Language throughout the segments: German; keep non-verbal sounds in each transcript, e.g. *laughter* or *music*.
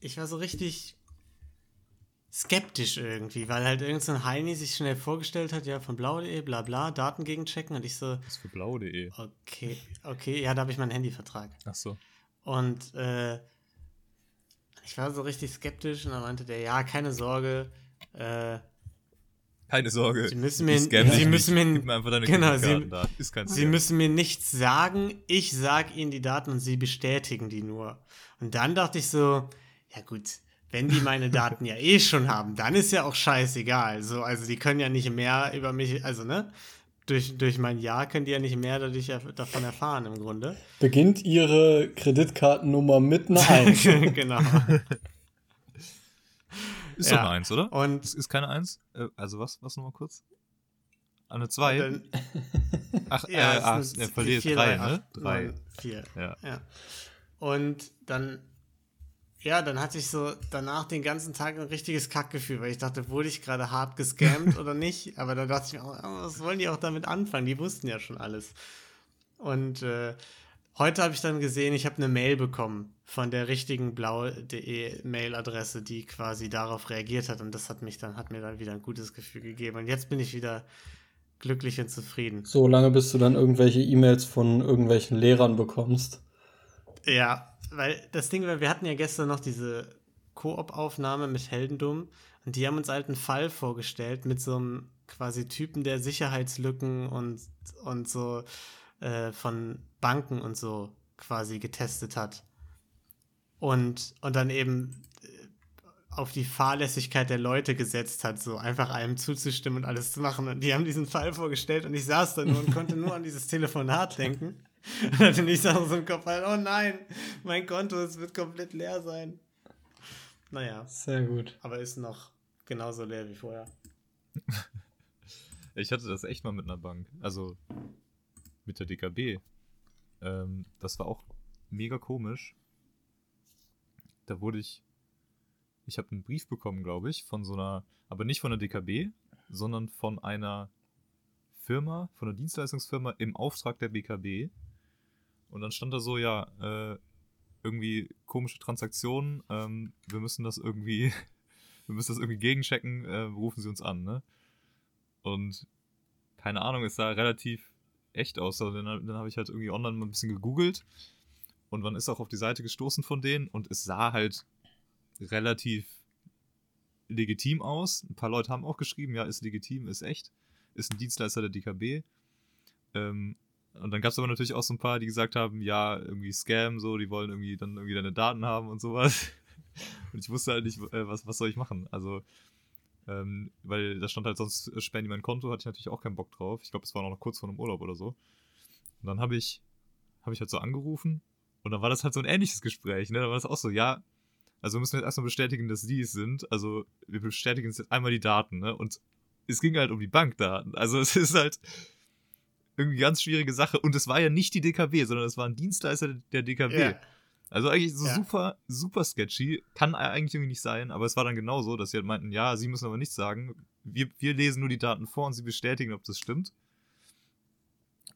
ich war so richtig skeptisch irgendwie, weil halt irgendein so Heini sich schnell vorgestellt hat, ja, von blau.de, bla bla, Daten gegenchecken und ich so. Was für blau.de? Okay, okay, ja, da habe ich meinen Handyvertrag. Ach so. Und äh, ich war so richtig skeptisch und dann meinte der, ja, keine Sorge, äh, keine Sorge. Sie müssen mir, Sie müssen mir, mir einfach deine genau, Sie, da. Ist kein Sie müssen mir nichts sagen. Ich sage Ihnen die Daten und Sie bestätigen die nur. Und dann dachte ich so, ja gut, wenn die meine Daten ja eh schon haben, dann ist ja auch scheißegal. So, also die können ja nicht mehr über mich, also ne, durch, durch mein Ja können die ja nicht mehr dadurch, davon erfahren im Grunde. Beginnt ihre Kreditkartennummer mit einer *laughs* 1. genau. Ist ja. doch eine 1, oder? Und ist, ist keine 1? Äh, also was, was nochmal kurz? Eine 2? *laughs* Ach, ja, äh, ach, er verliert 3, ne? 3. 4. Ja. ja. Und dann ja, dann hatte ich so danach den ganzen Tag ein richtiges Kackgefühl, weil ich dachte, wurde ich gerade hart gescammt *laughs* oder nicht? Aber da dachte ich mir, auch, was wollen die auch damit anfangen? Die wussten ja schon alles. Und äh, heute habe ich dann gesehen, ich habe eine Mail bekommen von der richtigen blau.de Mailadresse, die quasi darauf reagiert hat. Und das hat mich dann, hat mir dann wieder ein gutes Gefühl gegeben. Und jetzt bin ich wieder glücklich und zufrieden. So lange, bis du dann irgendwelche E-Mails von irgendwelchen Lehrern bekommst. Ja, weil das Ding war, wir hatten ja gestern noch diese Koop-Aufnahme mit Heldendum und die haben uns halt einen Fall vorgestellt mit so einem quasi Typen, der Sicherheitslücken und, und so äh, von Banken und so quasi getestet hat. Und, und dann eben äh, auf die Fahrlässigkeit der Leute gesetzt hat, so einfach einem zuzustimmen und alles zu machen. Und die haben diesen Fall vorgestellt und ich saß da nur und konnte nur an dieses Telefonat denken. Und hatte nicht so im Kopf, halt, oh nein, mein Konto, es wird komplett leer sein. Naja. Sehr gut. Aber ist noch genauso leer wie vorher. *laughs* ich hatte das echt mal mit einer Bank. Also mit der DKB. Ähm, das war auch mega komisch. Da wurde ich. Ich habe einen Brief bekommen, glaube ich, von so einer, aber nicht von der DKB, sondern von einer Firma, von einer Dienstleistungsfirma im Auftrag der BKB. Und dann stand da so, ja, äh, irgendwie komische Transaktionen, ähm, wir müssen das irgendwie, *laughs* wir müssen das irgendwie gegenchecken, äh, rufen Sie uns an, ne? Und keine Ahnung, es sah relativ echt aus. Also dann, dann habe ich halt irgendwie online mal ein bisschen gegoogelt und man ist auch auf die Seite gestoßen von denen und es sah halt relativ legitim aus. Ein paar Leute haben auch geschrieben, ja, ist legitim, ist echt, ist ein Dienstleister der DKB. Ähm, und dann gab es aber natürlich auch so ein paar, die gesagt haben, ja, irgendwie Scam, so, die wollen irgendwie dann irgendwie deine Daten haben und sowas. *laughs* Und ich wusste halt nicht, äh, was, was soll ich machen. Also, ähm, weil da stand halt sonst, äh, sperren die mein Konto, hatte ich natürlich auch keinen Bock drauf. Ich glaube, es war noch kurz vor einem Urlaub oder so. Und dann habe ich, habe ich halt so angerufen und dann war das halt so ein ähnliches Gespräch, ne? Da war das auch so, ja, also wir müssen jetzt erstmal bestätigen, dass die es sind. Also wir bestätigen jetzt einmal die Daten, ne? Und es ging halt um die Bankdaten. Also *laughs* es ist halt, irgendwie ganz schwierige Sache. Und es war ja nicht die DKB, sondern es war ein Dienstleister der DKB. Yeah. Also eigentlich so yeah. super, super sketchy. Kann eigentlich irgendwie nicht sein, aber es war dann genauso, dass sie halt meinten, ja, sie müssen aber nichts sagen. Wir, wir lesen nur die Daten vor und sie bestätigen, ob das stimmt.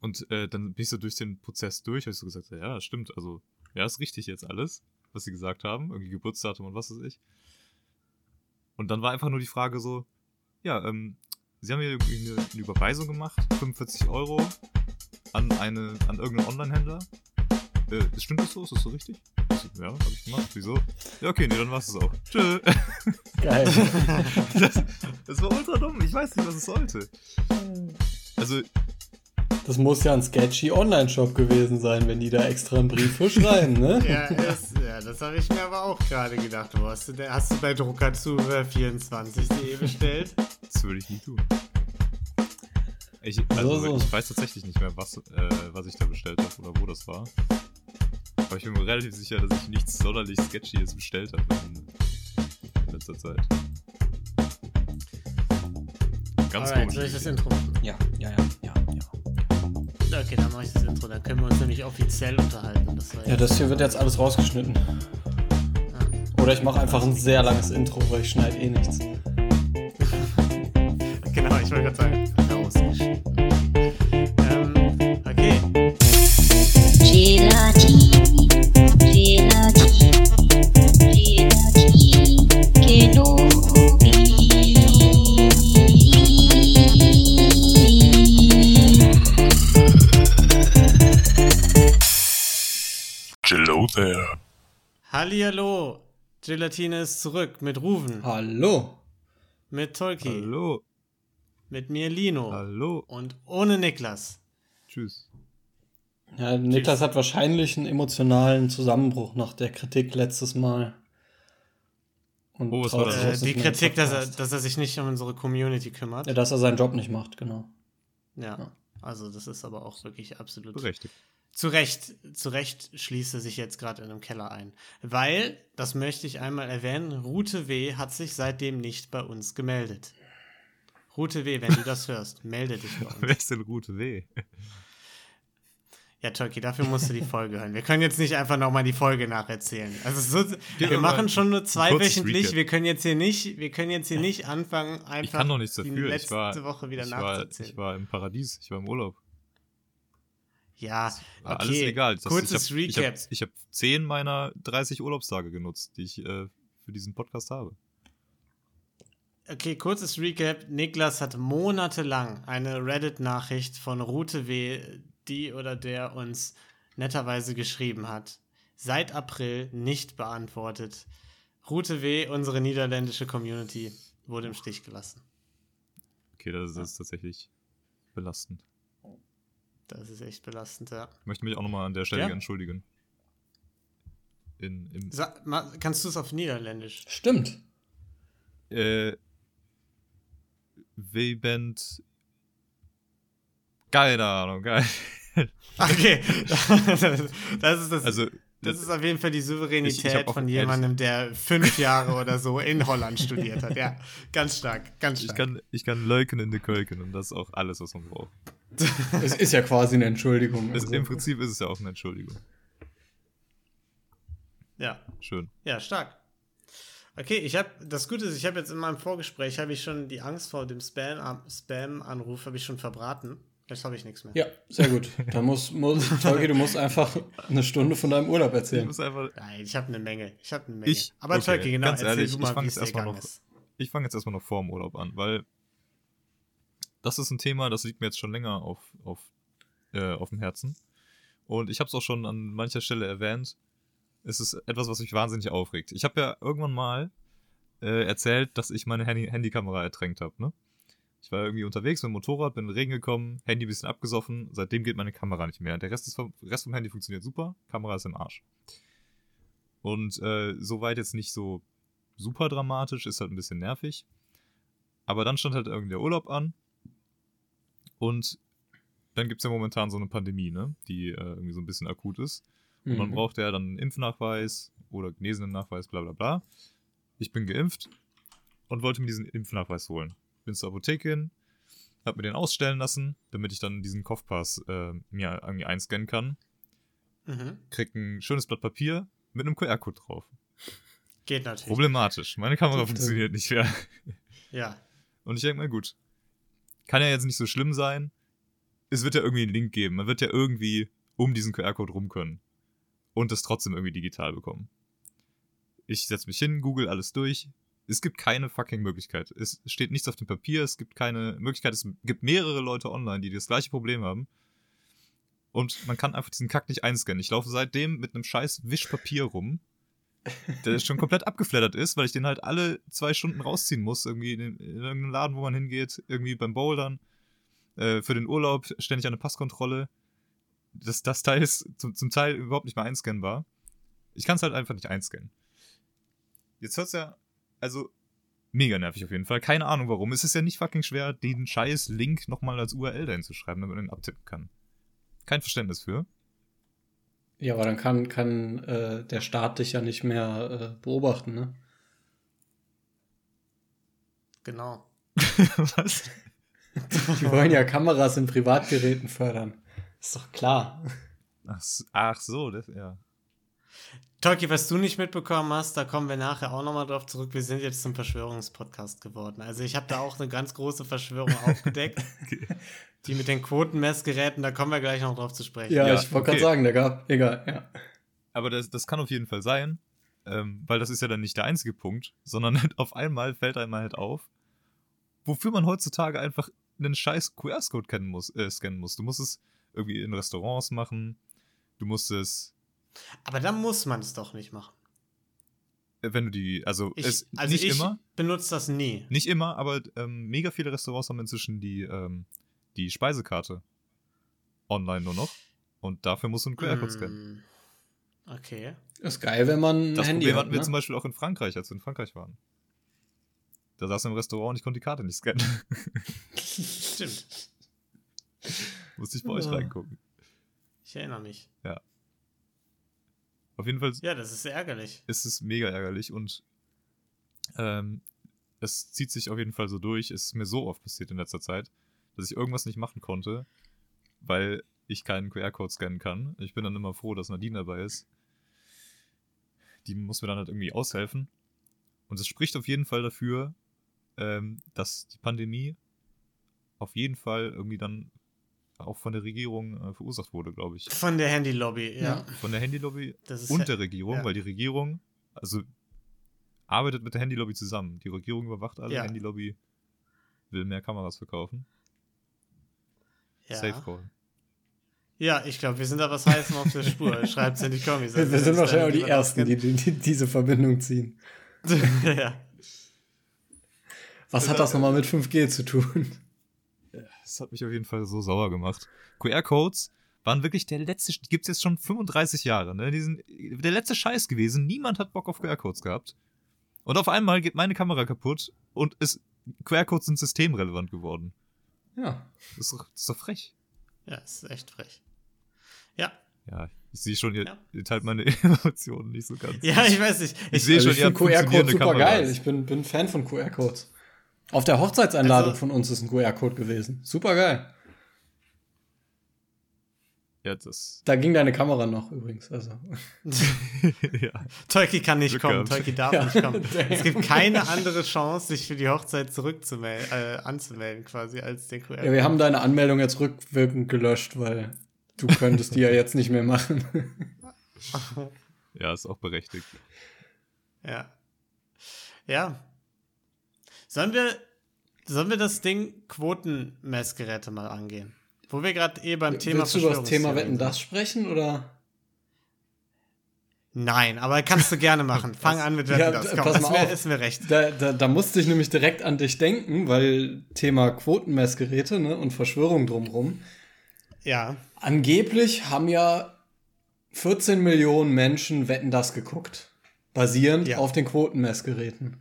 Und äh, dann bin ich so durch den Prozess durch, habe ich so gesagt, ja, stimmt, also, ja, ist richtig jetzt alles, was sie gesagt haben. Irgendwie Geburtsdatum und was weiß ich. Und dann war einfach nur die Frage so, ja, ähm, Sie haben hier eine, eine Überweisung gemacht, 45 Euro an, eine, an irgendeinen Online-Händler. Äh, stimmt das so? Ist das so richtig? Ja, hab ich gemacht. Wieso? Ja, okay, nee, dann war's es auch. Tschö. Geil. *laughs* das, das war ultra dumm. Ich weiß nicht, was es sollte. Also, das muss ja ein sketchy Online-Shop gewesen sein, wenn die da extra einen Brief für schreiben, ne? ja, das, ja, das habe ich mir aber auch gerade gedacht. Hast, du, hast du bei Druckerzuhör24.de bestellt? Das würde ich nie tun. Ich, also, so, so. ich weiß tatsächlich nicht mehr, was, äh, was ich da bestellt habe oder wo das war. Aber ich bin mir relativ sicher, dass ich nichts sonderlich Sketchyes bestellt habe in, in letzter Zeit. Ganz Alright, komisch. Soll ich das Intro machen? Ja, ja, ja, ja, ja. Okay, dann mache ich das Intro. Dann können wir uns nämlich offiziell unterhalten. Das ja, das hier wird jetzt alles rausgeschnitten. Ja. Oder ich mache einfach ein sehr langes Intro, weil ich schneide eh nichts ich wollte gerade sagen, rausgeschrieben. Gelatine ist zurück mit Ruven. Hallo. Mit Tolki. Hallo mit mir Lino Hallo. und ohne Niklas. Tschüss. Ja, Niklas hat wahrscheinlich einen emotionalen Zusammenbruch nach der Kritik letztes Mal. Und Oh, was war das? sich Äh, die Kritik, dass er, dass er sich nicht um unsere Community kümmert. Ja, dass er seinen Job nicht macht, genau. Ja, Ja. also das ist aber auch wirklich absolut Berechtigt. Zu Recht, zu Recht schließt er sich jetzt gerade in einem Keller ein. Weil, das möchte ich einmal erwähnen, Rute W. hat sich seitdem nicht bei uns gemeldet. Rute W., wenn du das hörst, melde dich bei Wer *laughs* uns. ist denn Route W? Ja, Tolki, dafür musst du die Folge hören. Wir können jetzt nicht einfach nochmal die Folge nacherzählen. Also so, wir mal machen schon nur zweiwöchentlich. Wir können jetzt hier nicht, wir können jetzt hier nicht anfangen, einfach Ich kann doch nichts die dafür. Ich letzte war, Woche wieder ich, war, nachzuzählen. ich war im Paradies. Ich war im Urlaub. ja, War okay. alles egal. Das, Kurzes ich hab, Ich Recap. habe ich hab 10 meiner 30 Urlaubstage genutzt, die ich äh, für diesen Podcast habe. Okay, kurzes Recap. Niklas hat monatelang eine Reddit-Nachricht von Rute W., die oder der uns netterweise geschrieben hat, seit April nicht beantwortet. Rute W., unsere niederländische Community, wurde im Stich gelassen. Okay, das, das ist tatsächlich belastend. Das ist echt belastend, ja. Ich möchte mich auch nochmal an der Stelle Ja? entschuldigen. In, Sa ma kannst du es auf Niederländisch? Stimmt. äh, W-Band. Keine Ahnung, geil. *laughs* Okay, das ist das. Also, das ist auf jeden Fall die Souveränität Ich- ich von jemandem, der fünf Jahre oder so in Holland studiert hat. Ja, ganz stark, ganz ich stark. kann, ich kann leuken in de Kölken und das ist auch alles, was man braucht. Es ist ja quasi eine Entschuldigung. Es, also. Im Prinzip ist es ja auch eine Entschuldigung. ja, Schön. Ja, stark. Okay, ich habe das Gute ist, ich habe jetzt in meinem Vorgespräch habe ich schon die Angst vor dem Spam Spam Anruf habe ich schon verbraten. Jetzt habe ich nichts mehr. Ja, sehr gut. Da muss, muss Tolki, du musst einfach eine Stunde von deinem Urlaub Ich erzählen. muss einfach, Nein, ich habe eine Menge. Ich habe eine Menge. Ich- Aber okay, Tolki, genau, ganz erzähl ehrlich, du ich mal, fang wie jetzt erstmal noch- ist. ich fange jetzt erstmal noch vor dem Urlaub an, weil das ist ein Thema, das liegt mir jetzt schon länger auf, auf, äh, auf dem Herzen. Und ich habe es auch schon an mancher Stelle erwähnt. Es ist etwas, was mich wahnsinnig aufregt. Ich habe ja irgendwann mal äh, erzählt, dass ich meine Handy Handykamera ertränkt habe. Ne? Ich war irgendwie unterwegs mit dem Motorrad, bin in den Regen gekommen, Handy ein bisschen abgesoffen. Seitdem geht meine Kamera nicht mehr. Der Rest, vom, Rest vom Handy funktioniert super, Kamera ist im Arsch. Und äh, soweit jetzt nicht so super dramatisch, ist halt ein bisschen nervig. Aber dann stand halt irgendwie der Urlaub an. Und dann gibt es ja momentan so eine Pandemie, ne? Die äh, irgendwie so ein bisschen akut ist. Und man Mhm. braucht ja dann einen Impfnachweis oder genesenen Nachweis, bla bla bla. Ich bin geimpft und wollte mir diesen Impfnachweis holen. Bin zur Apotheke hin, hab mir den ausstellen lassen, damit ich dann diesen Kopfpass äh, mir irgendwie einscannen kann. Mhm. Krieg ein schönes Blatt Papier mit einem QR-Code drauf. Geht natürlich. Problematisch. Meine Kamera Stimmt. funktioniert nicht mehr. Ja. Und ich denke mal, gut. Kann ja jetzt nicht so schlimm sein. Es wird ja irgendwie einen Link geben. Man wird ja irgendwie um diesen QR-Code rum können. Und das trotzdem irgendwie digital bekommen. Ich setze mich hin, google alles durch. Es gibt keine fucking Möglichkeit. Es steht nichts auf dem Papier, es gibt keine Möglichkeit. Es gibt mehrere Leute online, die das gleiche Problem haben. Und man kann einfach diesen Kack nicht einscannen. Ich laufe seitdem mit einem scheiß Wischpapier rum, der schon komplett abgeflattert ist, weil ich den halt alle zwei Stunden rausziehen muss, irgendwie in, in irgendeinem Laden, wo man hingeht, irgendwie beim Bouldern, äh, für den Urlaub ständig eine Passkontrolle. Das, das Teil ist zum, zum Teil überhaupt nicht mehr einscannbar. Ich kann es halt einfach nicht einscannen. Jetzt hört's ja, also mega nervig auf jeden Fall. Keine Ahnung warum. Es ist ja nicht fucking schwer, den scheiß Link nochmal als URL dahin zu schreiben, damit man den abtippen kann. Kein Verständnis für. Ja, aber dann kann, kann äh, der Staat dich ja nicht mehr äh, beobachten, ne? Genau. *laughs* *laughs* Was? Die wollen ja Kameras in Privatgeräten fördern. Ist doch klar. Ach, ach so, das, ja. Tolki, was du nicht mitbekommen hast, da kommen wir nachher auch nochmal drauf zurück. Wir sind jetzt zum Verschwörungspodcast geworden. Also ich habe da auch eine ganz große Verschwörung *laughs* aufgedeckt. Die mit den Quotenmessgeräten, da kommen wir gleich noch drauf zu sprechen. Ja, Ja, ich wollte okay. gerade sagen, da gab, egal, ja. Aber das, das kann auf jeden Fall sein, ähm, weil das ist ja dann nicht der einzige Punkt, sondern *laughs* auf einmal fällt einem halt auf, wofür man heutzutage einfach einen scheiß QR-Code kennen muss, äh, scannen muss. Du musst es irgendwie in Restaurants machen, du musst es. Aber dann muss man es doch nicht machen. wenn du die, also, Ich, es, also nicht ich immer, benutze das nie. nicht immer, aber ähm, mega viele Restaurants haben inzwischen die, ähm, die Speisekarte online nur noch. Und dafür musst du einen QR-Code scannen. Mm, Okay. Ist geil, wenn man ein Das Handy Problem hat. hatten wir Ne? zum Beispiel auch in Frankreich, als wir in Frankreich waren. Da saß im Restaurant und ich konnte die Karte nicht scannen. *laughs* *laughs* Stimmt. Musste ich bei euch Ja. reingucken. Ich erinnere mich. Auf jeden Fall Ja, das ist sehr ärgerlich. ist es mega ärgerlich und ähm, es zieht sich auf jeden Fall so durch. Es ist mir so oft passiert in letzter Zeit, dass ich irgendwas nicht machen konnte, weil ich keinen QR-Code scannen kann. Ich bin dann immer froh, dass Nadine dabei ist. Die muss mir dann halt irgendwie aushelfen. Und es spricht auf jeden Fall dafür, ähm, dass die Pandemie auf jeden Fall irgendwie dann auch von der Regierung äh, verursacht wurde, glaube ich. Von der Handy-Lobby, ja. Ja. Von der Handylobby und ja- der Regierung, ja. weil die Regierung, also arbeitet mit der Handylobby zusammen. Die Regierung überwacht alle, Ja. Handylobby will mehr Kameras verkaufen. ja. Safe Call. Ja, ich glaube, wir sind da was heißen auf der Spur. *laughs* Schreibt's in die Kommis. Wir, wir sind wahrscheinlich auch die Ersten, die, die, die diese Verbindung ziehen. *laughs* ja. Was hat das nochmal mit 5G zu tun? Das hat mich auf jeden Fall so sauer gemacht. QR-Codes waren wirklich der letzte, die gibt's jetzt schon 35 Jahre, ne? Die sind der letzte Scheiß gewesen. Niemand hat Bock auf QR-Codes gehabt. Und auf einmal geht meine Kamera kaputt und ist, QR-Codes sind systemrelevant geworden. Ja. Das ist doch, das ist doch frech. ja, ist echt frech. Ja. Ja, ich sehe schon, ihr, Ja. ihr teilt meine *laughs* Emotionen nicht so ganz. Ja, ich weiß nicht. Ich sehe Also schon, ich ihr QR-Code super Kameras. geil. Ich bin, bin Fan von QR-Codes. Auf der Hochzeitseinladung Also- von uns ist ein QR-Code gewesen. Super geil. Ja, das. Da ging deine Kamera noch übrigens. Also. *laughs* ja. Tolki kann nicht Glück kommen. gehabt. Tolki darf Ja. nicht kommen. *laughs* Es gibt keine andere Chance, sich für die Hochzeit zurückzumelden, äh, anzumelden, quasi, als den QR. Ja, wir haben deine Anmeldung jetzt rückwirkend gelöscht, weil du könntest die ja jetzt nicht mehr machen. *laughs* ja, ist auch berechtigt. Ja. Ja. Sollen wir, sollen wir das Ding Quotenmessgeräte mal angehen? Wo wir gerade eh beim Thema Willst du über das Thema Wetten das sprechen oder? Nein, aber kannst du gerne machen. *laughs* Fang an mit Wetten Ja, das. Komm, pass ist mal mir, auf. ist mir recht. Da, da, da musste ich nämlich direkt an dich denken, weil Thema Quotenmessgeräte ne, und Verschwörung drumrum. Ja. Angeblich haben ja 14 Millionen Menschen Wetten das geguckt. Basierend Ja. auf den Quotenmessgeräten.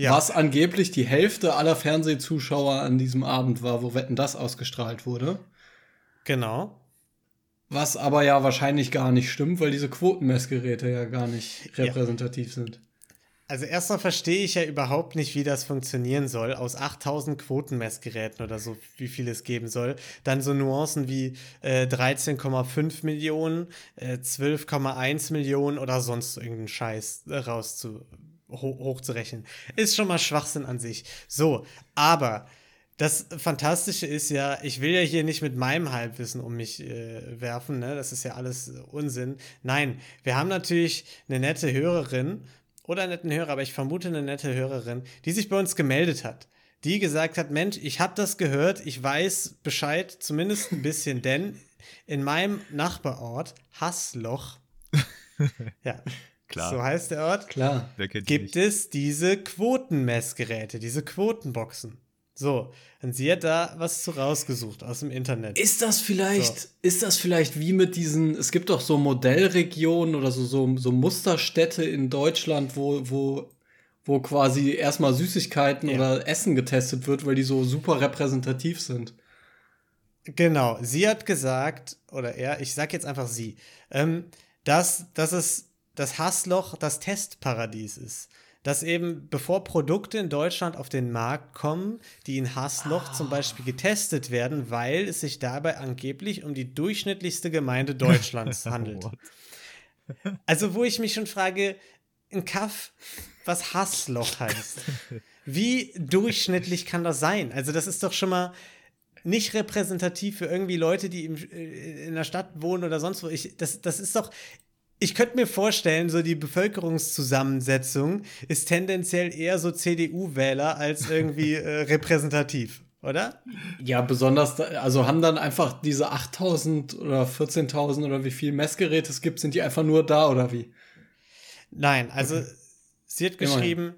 Ja. Was angeblich die Hälfte aller Fernsehzuschauer an diesem Abend war, wo Wetten das ausgestrahlt wurde. Genau. Was aber ja wahrscheinlich gar nicht stimmt, weil diese Quotenmessgeräte ja gar nicht repräsentativ sind. Also erstmal verstehe ich ja überhaupt nicht, wie das funktionieren soll. Aus 8000 Quotenmessgeräten oder so, wie viel es geben soll. Dann so Nuancen wie äh, 13,5 Millionen, äh, 12,1 Millionen oder sonst irgendeinen Scheiß äh, rauszu ho hochzurechnen. Ist schon mal Schwachsinn an sich. So, aber das Fantastische ist ja, ich will ja hier nicht mit meinem Halbwissen um mich äh, werfen, ne? Das ist ja alles äh, Unsinn. Nein, wir haben natürlich eine nette Hörerin oder einen netten Hörer, aber ich vermute eine nette Hörerin, die sich bei uns gemeldet hat. Die gesagt hat, Mensch, ich habe das gehört, ich weiß Bescheid, zumindest ein bisschen, denn in meinem Nachbarort, Hassloch, *laughs* ja, Klar. so heißt der Ort, Klar. Wer kennt die gibt nicht? es diese Quotenmessgeräte, diese Quotenboxen. So, und sie hat da was zu rausgesucht aus dem Internet. Ist das vielleicht, So. ist das vielleicht wie mit diesen, es gibt doch so Modellregionen oder so, so, so Musterstädte in Deutschland, wo, wo, wo quasi erstmal Süßigkeiten Ja. oder Essen getestet wird, weil die so super repräsentativ sind. Genau, sie hat gesagt, oder er, ich sag jetzt einfach sie, ähm, dass, dass es das Hassloch das Testparadies ist. Dass eben, bevor Produkte in Deutschland auf den Markt kommen, die in Hassloch zum Beispiel getestet werden, weil es sich dabei angeblich um die durchschnittlichste Gemeinde Deutschlands *laughs* handelt. Also, wo ich mich schon frage, ein Kaff, was Hassloch heißt. Wie durchschnittlich kann das sein? Also, das ist doch schon mal nicht repräsentativ für irgendwie Leute, die im, äh, in der Stadt wohnen oder sonst wo. Ich, das, das ist doch. Ich könnte mir vorstellen, so die Bevölkerungszusammensetzung ist tendenziell eher so CDU-Wähler als irgendwie *laughs* äh, repräsentativ, oder? Ja, besonders, da, also haben dann einfach diese 8000 oder 14.000 oder wie viel Messgeräte es gibt, sind die einfach nur da oder wie? Nein, also okay. sie hat geschrieben,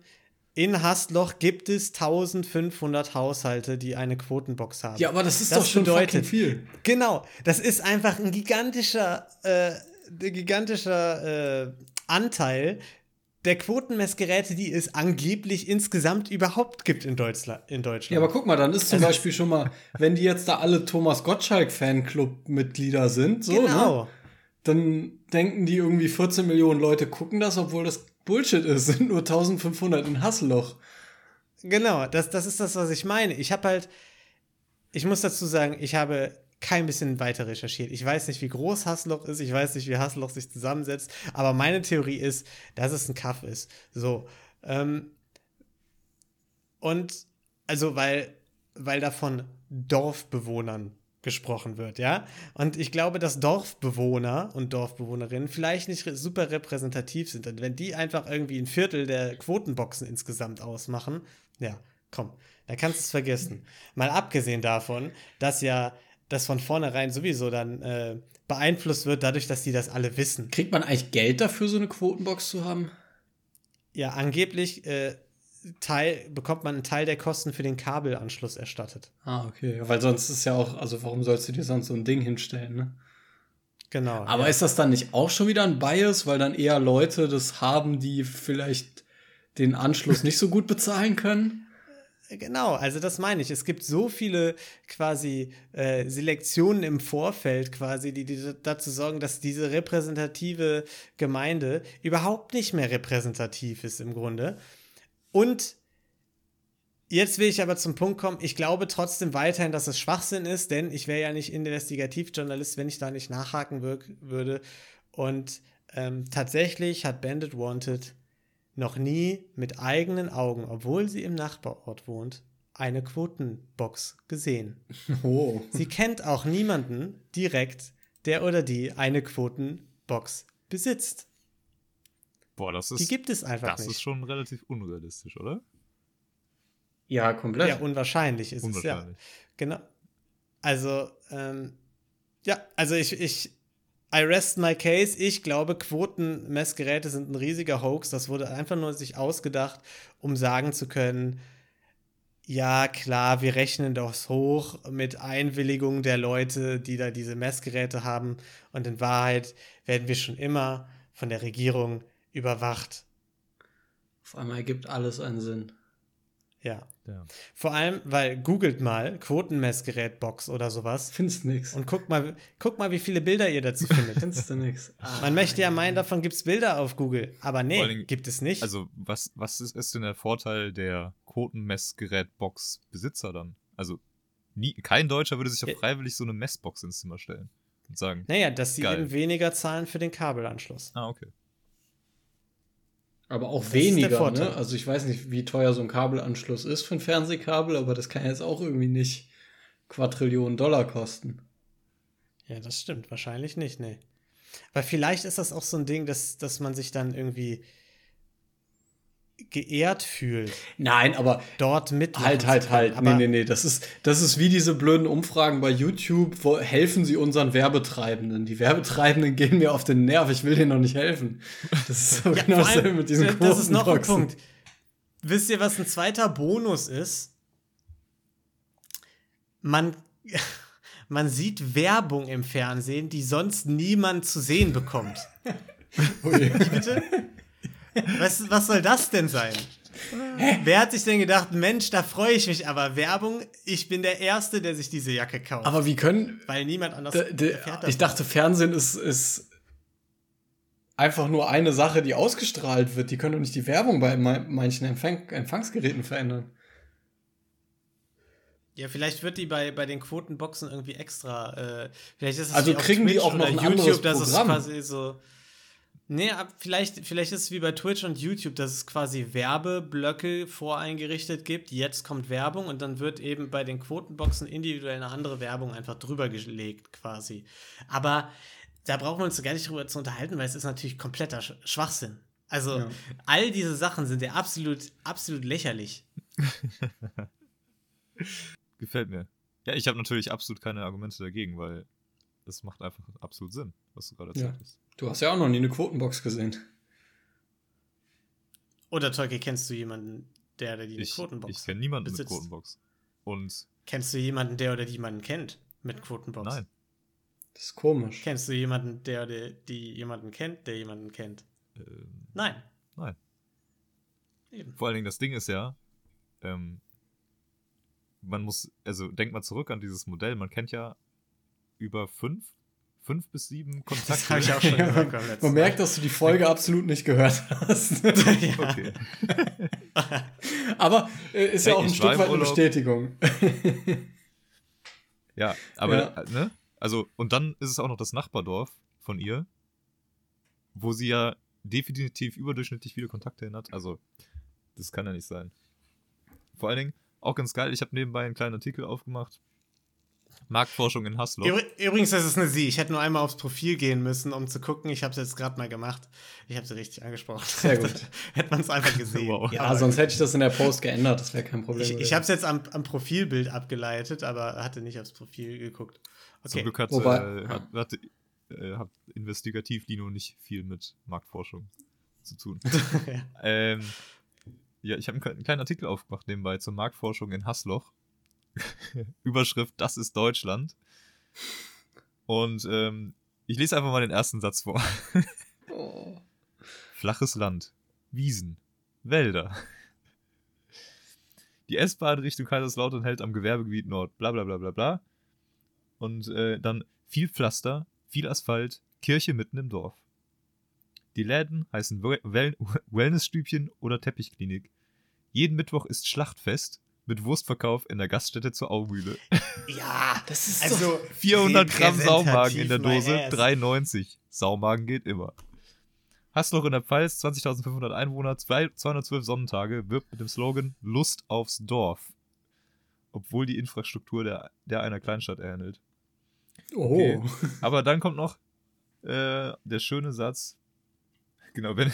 Immerhin. in Hasloch gibt es 1500 Haushalte, die eine Quotenbox haben. Ja, aber das ist das doch schon bedeutet, viel. Genau, das ist einfach ein gigantischer, äh, gigantischer äh, Anteil der Quotenmessgeräte, die es angeblich insgesamt überhaupt gibt in, Deutschland. in Deutschland. Ja, aber guck mal, dann ist zum also, Beispiel schon mal, wenn die jetzt da alle Thomas Gottschalk-Fanclub-Mitglieder sind, so, ne? genau. ne? Dann denken die irgendwie 14 Millionen Leute gucken das, obwohl das Bullshit ist, *laughs* sind nur 1500 in Hassloch. Genau, das, das ist das, was ich meine. Ich habe halt, ich muss dazu sagen, ich habe kein bisschen weiter recherchiert. Ich weiß nicht, wie groß Hassloch ist, ich weiß nicht, wie Hassloch sich zusammensetzt, aber meine Theorie ist, dass es ein Kaff ist. So. Ähm, und also, weil, weil da von Dorfbewohnern gesprochen wird, ja. Und ich glaube, dass Dorfbewohner und Dorfbewohnerinnen vielleicht nicht super repräsentativ sind. Und wenn die einfach irgendwie ein Viertel der Quotenboxen insgesamt ausmachen, ja, komm, da kannst du es vergessen. Mal abgesehen davon, dass ja das von vornherein sowieso dann äh, beeinflusst wird, dadurch, dass die das alle wissen. Kriegt man eigentlich Geld dafür, so eine Quotenbox zu haben? Ja, angeblich äh, Teil, bekommt man einen Teil der Kosten für den Kabelanschluss erstattet. Ah, okay. Weil sonst ist ja auch, also warum sollst du dir sonst so ein Ding hinstellen, ne? Genau. Aber ja. ist das dann nicht auch schon wieder ein Bias, weil dann eher Leute das haben, die vielleicht den Anschluss nicht so gut bezahlen können? Genau, also das meine ich. Es gibt so viele quasi äh, Selektionen im Vorfeld quasi, die, die dazu sorgen, dass diese repräsentative Gemeinde überhaupt nicht mehr repräsentativ ist im Grunde. Und jetzt will ich aber zum Punkt kommen, ich glaube trotzdem weiterhin, dass es Schwachsinn ist, denn ich wäre ja nicht Investigativjournalist, wenn ich da nicht nachhaken würde. Und ähm, tatsächlich hat Bandit Wanted noch nie mit eigenen Augen, obwohl sie im Nachbarort wohnt, eine Quotenbox gesehen. *laughs* Oh. Sie kennt auch niemanden direkt, der oder die eine Quotenbox besitzt. Boah, das ist. Die gibt es einfach das nicht. Das ist schon relativ unrealistisch, oder? Ja, komplett. Ja, unwahrscheinlich ist unwahrscheinlich. es, ja. Genau. Also, ähm, ja, also ich, ich I rest my case. Ich glaube, Quotenmessgeräte sind ein riesiger Hoax. Das wurde einfach nur sich ausgedacht, um sagen zu können, ja, klar, wir rechnen das hoch mit Einwilligung der Leute, die da diese Messgeräte haben. Und in Wahrheit werden wir schon immer von der Regierung überwacht. Auf einmal ergibt alles einen Sinn. Ja. ja. Vor allem, weil googelt mal Quotenmessgerät-Box oder sowas. Findest nix. Und guckt mal, guckt mal, wie viele Bilder ihr dazu findet. *laughs* Findest du nix. Ah, Man möchte ja meinen, davon gibt es Bilder auf Google. Aber nee, allem, gibt es nicht. Also, was, was ist, ist denn der Vorteil der Quotenmessgerät-Box-Besitzer dann? Also, nie, kein Deutscher würde sich ja freiwillig so eine Messbox ins Zimmer stellen und sagen. Naja, dass sie eben weniger zahlen für den Kabelanschluss. Ah, okay. Aber auch das weniger, ne? Also ich weiß nicht, wie teuer so ein Kabelanschluss ist für ein Fernsehkabel, aber das kann jetzt auch irgendwie nicht Quadrillionen Dollar kosten. Ja, das stimmt. Wahrscheinlich nicht, ne. Weil vielleicht ist das auch so ein Ding, dass, dass man sich dann irgendwie geehrt fühlt. Nein, aber dort mit. Halt, halt, halt. Aber nee, nee, nee. Das ist, das ist wie diese blöden Umfragen bei YouTube, wo helfen sie unseren Werbetreibenden. Die Werbetreibenden gehen mir auf den Nerv, ich will denen noch nicht helfen. Das ist so ja, genau dasselbe mit diesen Das ist noch ein Punkt. Wisst ihr, was ein zweiter Bonus ist? Man, *laughs* man sieht Werbung im Fernsehen, die sonst niemand zu sehen bekommt. *laughs* Ui. Bitte? Was, was soll das denn sein? Hä? Wer hat sich denn gedacht, Mensch, da freue ich mich, aber Werbung, ich bin der Erste, der sich diese Jacke kauft. Aber wie können. Weil niemand anders. ich dachte, Fernsehen ist, ist einfach nur eine Sache, die ausgestrahlt wird. Die können doch nicht die Werbung bei manchen Empfang Empfangsgeräten verändern. Ja, vielleicht wird die bei, bei den Quotenboxen irgendwie extra. Äh, vielleicht ist es also kriegen die auch noch ein YouTube, anderes Programm. dass es quasi so. Nee, vielleicht, vielleicht ist es wie bei Twitch und YouTube, dass es quasi Werbeblöcke voreingerichtet gibt. Jetzt kommt Werbung und dann wird eben bei den Quotenboxen individuell eine andere Werbung einfach drüber gelegt, quasi. Aber da brauchen wir uns gar nicht drüber zu unterhalten, weil es ist natürlich kompletter Schwachsinn. Also, ja. all diese Sachen sind ja absolut, absolut lächerlich. *laughs* Gefällt mir. Ja, ich habe natürlich absolut keine Argumente dagegen, weil es macht einfach absolut Sinn, was du gerade erzählt ja. hast. Du hast ja auch noch nie eine Quotenbox gesehen. Oder Tolki, kennst du jemanden, der oder die eine Ich, Quotenbox ich kenne niemanden mit besitzt? Quotenbox. Und Kennst du jemanden, der oder die jemanden kennt mit Quotenbox? nein. Das ist komisch. Kennst du jemanden, der oder die jemanden kennt, der jemanden kennt? Ähm, Nein. Nein. Eben. Vor allen Dingen, das Ding ist ja, ähm, man muss, also denkt mal zurück an dieses Modell, man kennt ja über fünf, fünf bis sieben *laughs* Das Kontakte. habe ich auch schon *laughs* letzten Man merkt, dass du die Folge absolut nicht gehört hast. *laughs* ja. Okay. Aber äh, ist ja Hey, auch ein Stück weit eine. Bestätigung. Ja, aber, Ja. äh, ne? Also, und dann ist es auch noch das Nachbardorf von ihr, wo sie ja definitiv überdurchschnittlich viele Kontakte hin hat. Also, das kann ja nicht sein. Vor allen Dingen, auch ganz geil, ich habe nebenbei einen kleinen Artikel aufgemacht. Marktforschung in Hasloch. Übr- Übrigens, das ist eine Sie. Ich hätte nur einmal aufs Profil gehen müssen, um zu gucken. Ich habe es jetzt gerade mal gemacht. Ich habe sie richtig angesprochen. Sehr gut. *laughs* hätte man es einfach gesehen. Wow. Ja, Aber sonst hätte ich das in der Post geändert. Das wäre kein Problem. ich ich habe es jetzt am, am Profilbild abgeleitet, aber hatte nicht aufs Profil geguckt. Zum Okay. Glück hat, Wobei- äh, hat, hat, äh, hat investigativ Lino nicht viel mit Marktforschung zu tun. *laughs* Ja. ähm, ja, ich habe einen, kle- einen kleinen Artikel aufgemacht nebenbei zur Marktforschung in Hasloch. *laughs* Überschrift, das ist Deutschland. Und ähm, ich lese einfach mal den ersten Satz vor. Oh. Flaches Land, Wiesen, Wälder. Die S-Bahn Richtung Kaiserslautern hält am Gewerbegebiet Nord, bla bla bla bla bla. Und äh, dann viel Pflaster, viel Asphalt, Kirche mitten im Dorf. Die Läden heißen Wel Well Wellnessstübchen oder Teppichklinik. Jeden Mittwoch ist Schlachtfest mit Wurstverkauf in der Gaststätte zur Aumühle. Ja, Das ist also 400 Gramm Saumagen in der Dose, my ass. 3,90. Saumagen geht immer. Hasloch in der Pfalz, 20.500 Einwohner, zwei- 212 Sonnentage, wirbt mit dem Slogan Lust aufs Dorf. Obwohl die Infrastruktur der, der einer Kleinstadt ähnelt. Oh. Okay. Aber dann kommt noch äh, der schöne Satz. Genau, wenn,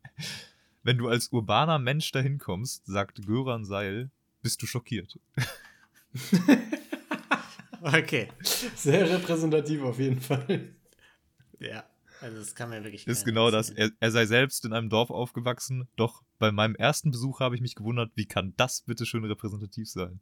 *laughs* wenn du als urbaner Mensch dahin kommst, sagt Göran Seil, bist du schockiert. *laughs* Okay. Sehr repräsentativ auf jeden Fall. Ja, also das kann man wirklich. ist genau das. Er, er sei selbst in einem Dorf aufgewachsen, doch bei meinem ersten Besuch habe ich mich gewundert, wie kann das bitte schön repräsentativ sein?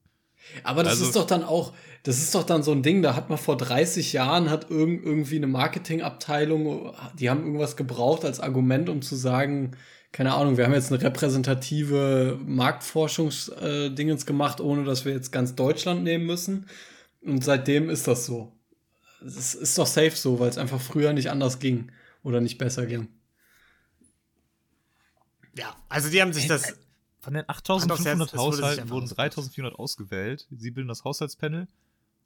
Aber das Also- ist doch dann auch, das ist doch dann so ein Ding, da hat man vor 30 Jahren, hat irgend, irgendwie eine Marketingabteilung, die haben irgendwas gebraucht als Argument, um zu sagen, keine Ahnung, wir haben jetzt eine repräsentative Marktforschungsdingens gemacht, ohne dass wir jetzt ganz Deutschland nehmen müssen. Und seitdem ist das so. Es ist doch safe so, weil es einfach früher nicht anders ging oder nicht besser ging. Ja, also die haben sich das. Von den Hand aufs Herz, 8500 es wurde sich Haushalten wurden ausgesucht. 3400 ausgewählt. Sie bilden das Haushaltspanel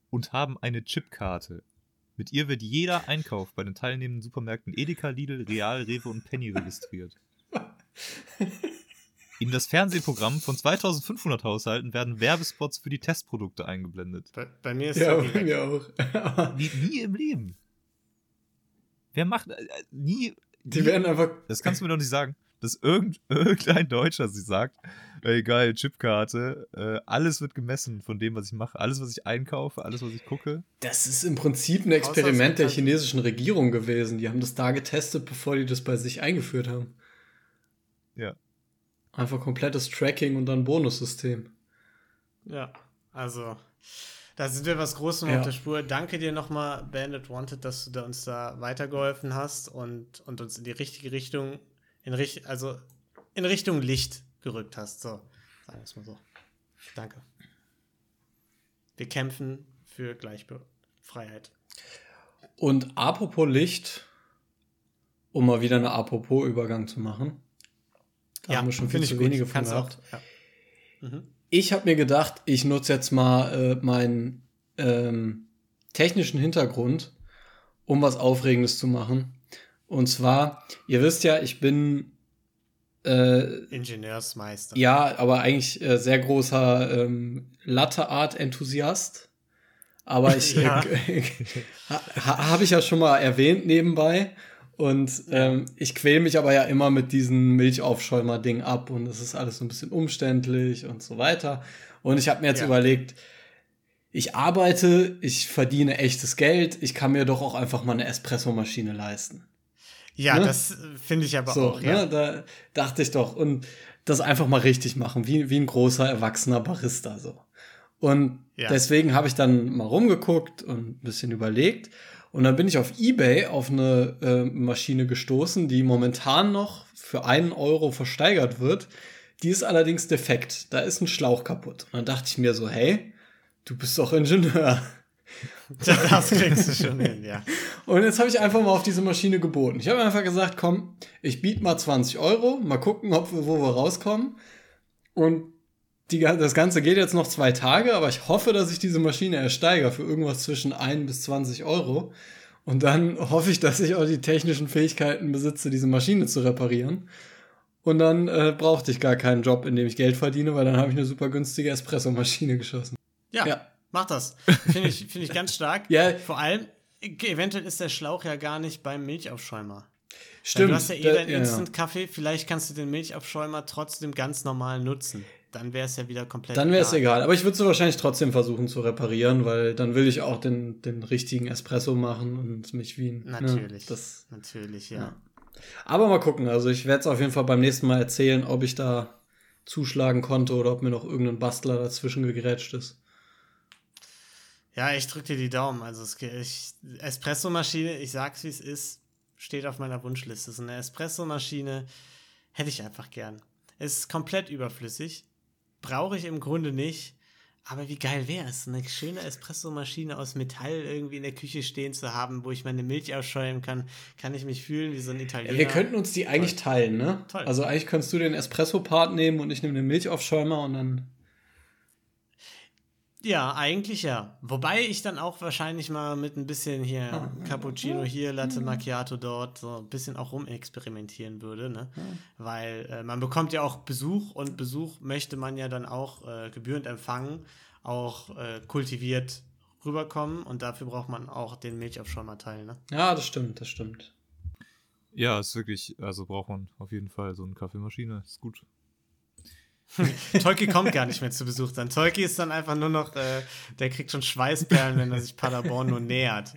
und haben eine Chipkarte. Mit ihr wird jeder Einkauf bei den teilnehmenden Supermärkten Edeka, Lidl, Real, Rewe und Penny registriert. In das Fernsehprogramm von 2500 Haushalten werden Werbespots für die Testprodukte eingeblendet. Bei, bei mir ist Ja, bei mir auch. *laughs* Nie, nie im Leben. Wer macht äh, nie. Die nie- werden einfach Das kannst du mir doch nicht sagen, dass irgend, *laughs* irgendein Deutscher sich sagt, ey geil, Chipkarte, äh, alles wird gemessen von dem, was ich mache, alles, was ich einkaufe, alles, was ich gucke. Das ist im Prinzip ein Experiment der chinesischen Regierung gewesen. Die haben das da getestet, bevor die das bei sich eingeführt haben. Ja. Einfach komplettes Tracking und dann Bonussystem. Ja, also da sind wir was Großem Ja. auf der Spur. Danke dir nochmal, Bandit Wanted, dass du da uns da weitergeholfen hast und, und uns in die richtige Richtung, in Richt also in Richtung Licht gerückt hast. So, sagen wir es mal so. Danke. Wir kämpfen für Gleichfreiheit. Und apropos Licht, um mal wieder eine Apropos-Übergang zu machen. Da haben wir schon viel zu gut. wenige von gehabt. Ja. Mhm. Ich habe mir gedacht, ich nutze jetzt mal äh, meinen ähm, technischen Hintergrund, um was Aufregendes zu machen. Und zwar, ihr wisst ja, ich bin äh, Ingenieursmeister. ja, aber eigentlich äh, sehr großer ähm, Latte-Art-Enthusiast. Aber ich *laughs* Ja. äh, *laughs* ha, ha, habe ich ja schon mal erwähnt nebenbei. Und ähm, ich quäle mich aber ja immer mit diesem Milchaufschäumer-Ding ab und es ist alles so ein bisschen umständlich und so weiter. Und ich habe mir jetzt Ja. überlegt, ich arbeite, ich verdiene echtes Geld, ich kann mir doch auch einfach mal eine Espressomaschine leisten. Ja, ne? das finde ich aber so, auch. Ja. Ne? Da dachte ich doch. Und das einfach mal richtig machen, wie, wie ein großer, erwachsener Barista. so. Und ja. deswegen habe ich dann mal rumgeguckt und ein bisschen überlegt. Und dann bin ich auf Ebay auf eine äh, Maschine gestoßen, die momentan noch für einen Euro versteigert wird. Die ist allerdings defekt. Da ist ein Schlauch kaputt. Und dann dachte ich mir so, hey, du bist doch Ingenieur. *laughs* Das kriegst du schon hin, ja. Und jetzt habe ich einfach mal auf diese Maschine geboten. Ich habe einfach gesagt, komm, ich biete mal 20 Euro, mal gucken, ob wir, wo wir rauskommen. Und die, das Ganze geht jetzt noch zwei Tage, aber ich hoffe, dass ich diese Maschine ersteige für irgendwas zwischen 1 bis 20 Euro. Und dann *laughs* hoffe ich, dass ich auch die technischen Fähigkeiten besitze, diese Maschine zu reparieren. Und dann äh, brauchte ich gar keinen Job, in dem ich Geld verdiene, weil dann habe ich eine super günstige Espresso-Maschine geschossen. Ja, ja, mach das. *laughs* Finde ich, find ich ganz stark. ja. Vor allem, eventuell ist der Schlauch ja gar nicht beim Milchaufschäumer. Stimmt. Weil du hast ja eh deinen Instant-Kaffee, vielleicht kannst du den Milchaufschäumer trotzdem ganz normal nutzen dann wäre es ja wieder komplett. Dann wäre es egal. Aber ich würde es wahrscheinlich trotzdem versuchen zu reparieren, weil dann will ich auch den, den richtigen Espresso machen und mich wie ein. Ne, natürlich. Ne, das, natürlich, ja. ja. Aber mal gucken. Also ich werde es auf jeden Fall beim nächsten Mal erzählen, ob ich da zuschlagen konnte oder ob mir noch irgendein Bastler dazwischen gegrätscht ist. Ja, ich drücke dir die Daumen. Also Espresso-Maschine, ich sag's wie es ist, steht auf meiner Wunschliste. So eine Espresso-Maschine hätte ich einfach gern. Es ist komplett überflüssig brauche ich im Grunde nicht. Aber wie geil wäre es, eine schöne Espressomaschine aus Metall irgendwie in der Küche stehen zu haben, wo ich meine Milch ausschäumen kann. Kann ich mich fühlen wie so ein Italiener. Ja, wir könnten uns die eigentlich Toll. teilen, ne? Toll. Also eigentlich könntest du den Espresso-Part nehmen und ich nehme den Milchaufschäumer und dann ja, eigentlich ja. Wobei ich dann auch wahrscheinlich mal mit ein bisschen hier Cappuccino hier, Latte Macchiato dort, so ein bisschen auch rumexperimentieren würde, ne? Weil äh, man bekommt ja auch Besuch und Besuch möchte man ja dann auch äh, gebührend empfangen, auch äh, kultiviert rüberkommen und dafür braucht man auch den Milchaufschäumer-Teil, ne? Ja, das stimmt, das stimmt. Ja, ist wirklich, also braucht man auf jeden Fall so eine Kaffeemaschine, ist gut. *laughs* Tolki kommt gar nicht mehr zu Besuch dann. Tolki ist dann einfach nur noch, äh, der kriegt schon Schweißperlen, wenn er sich Paderborn nur nähert.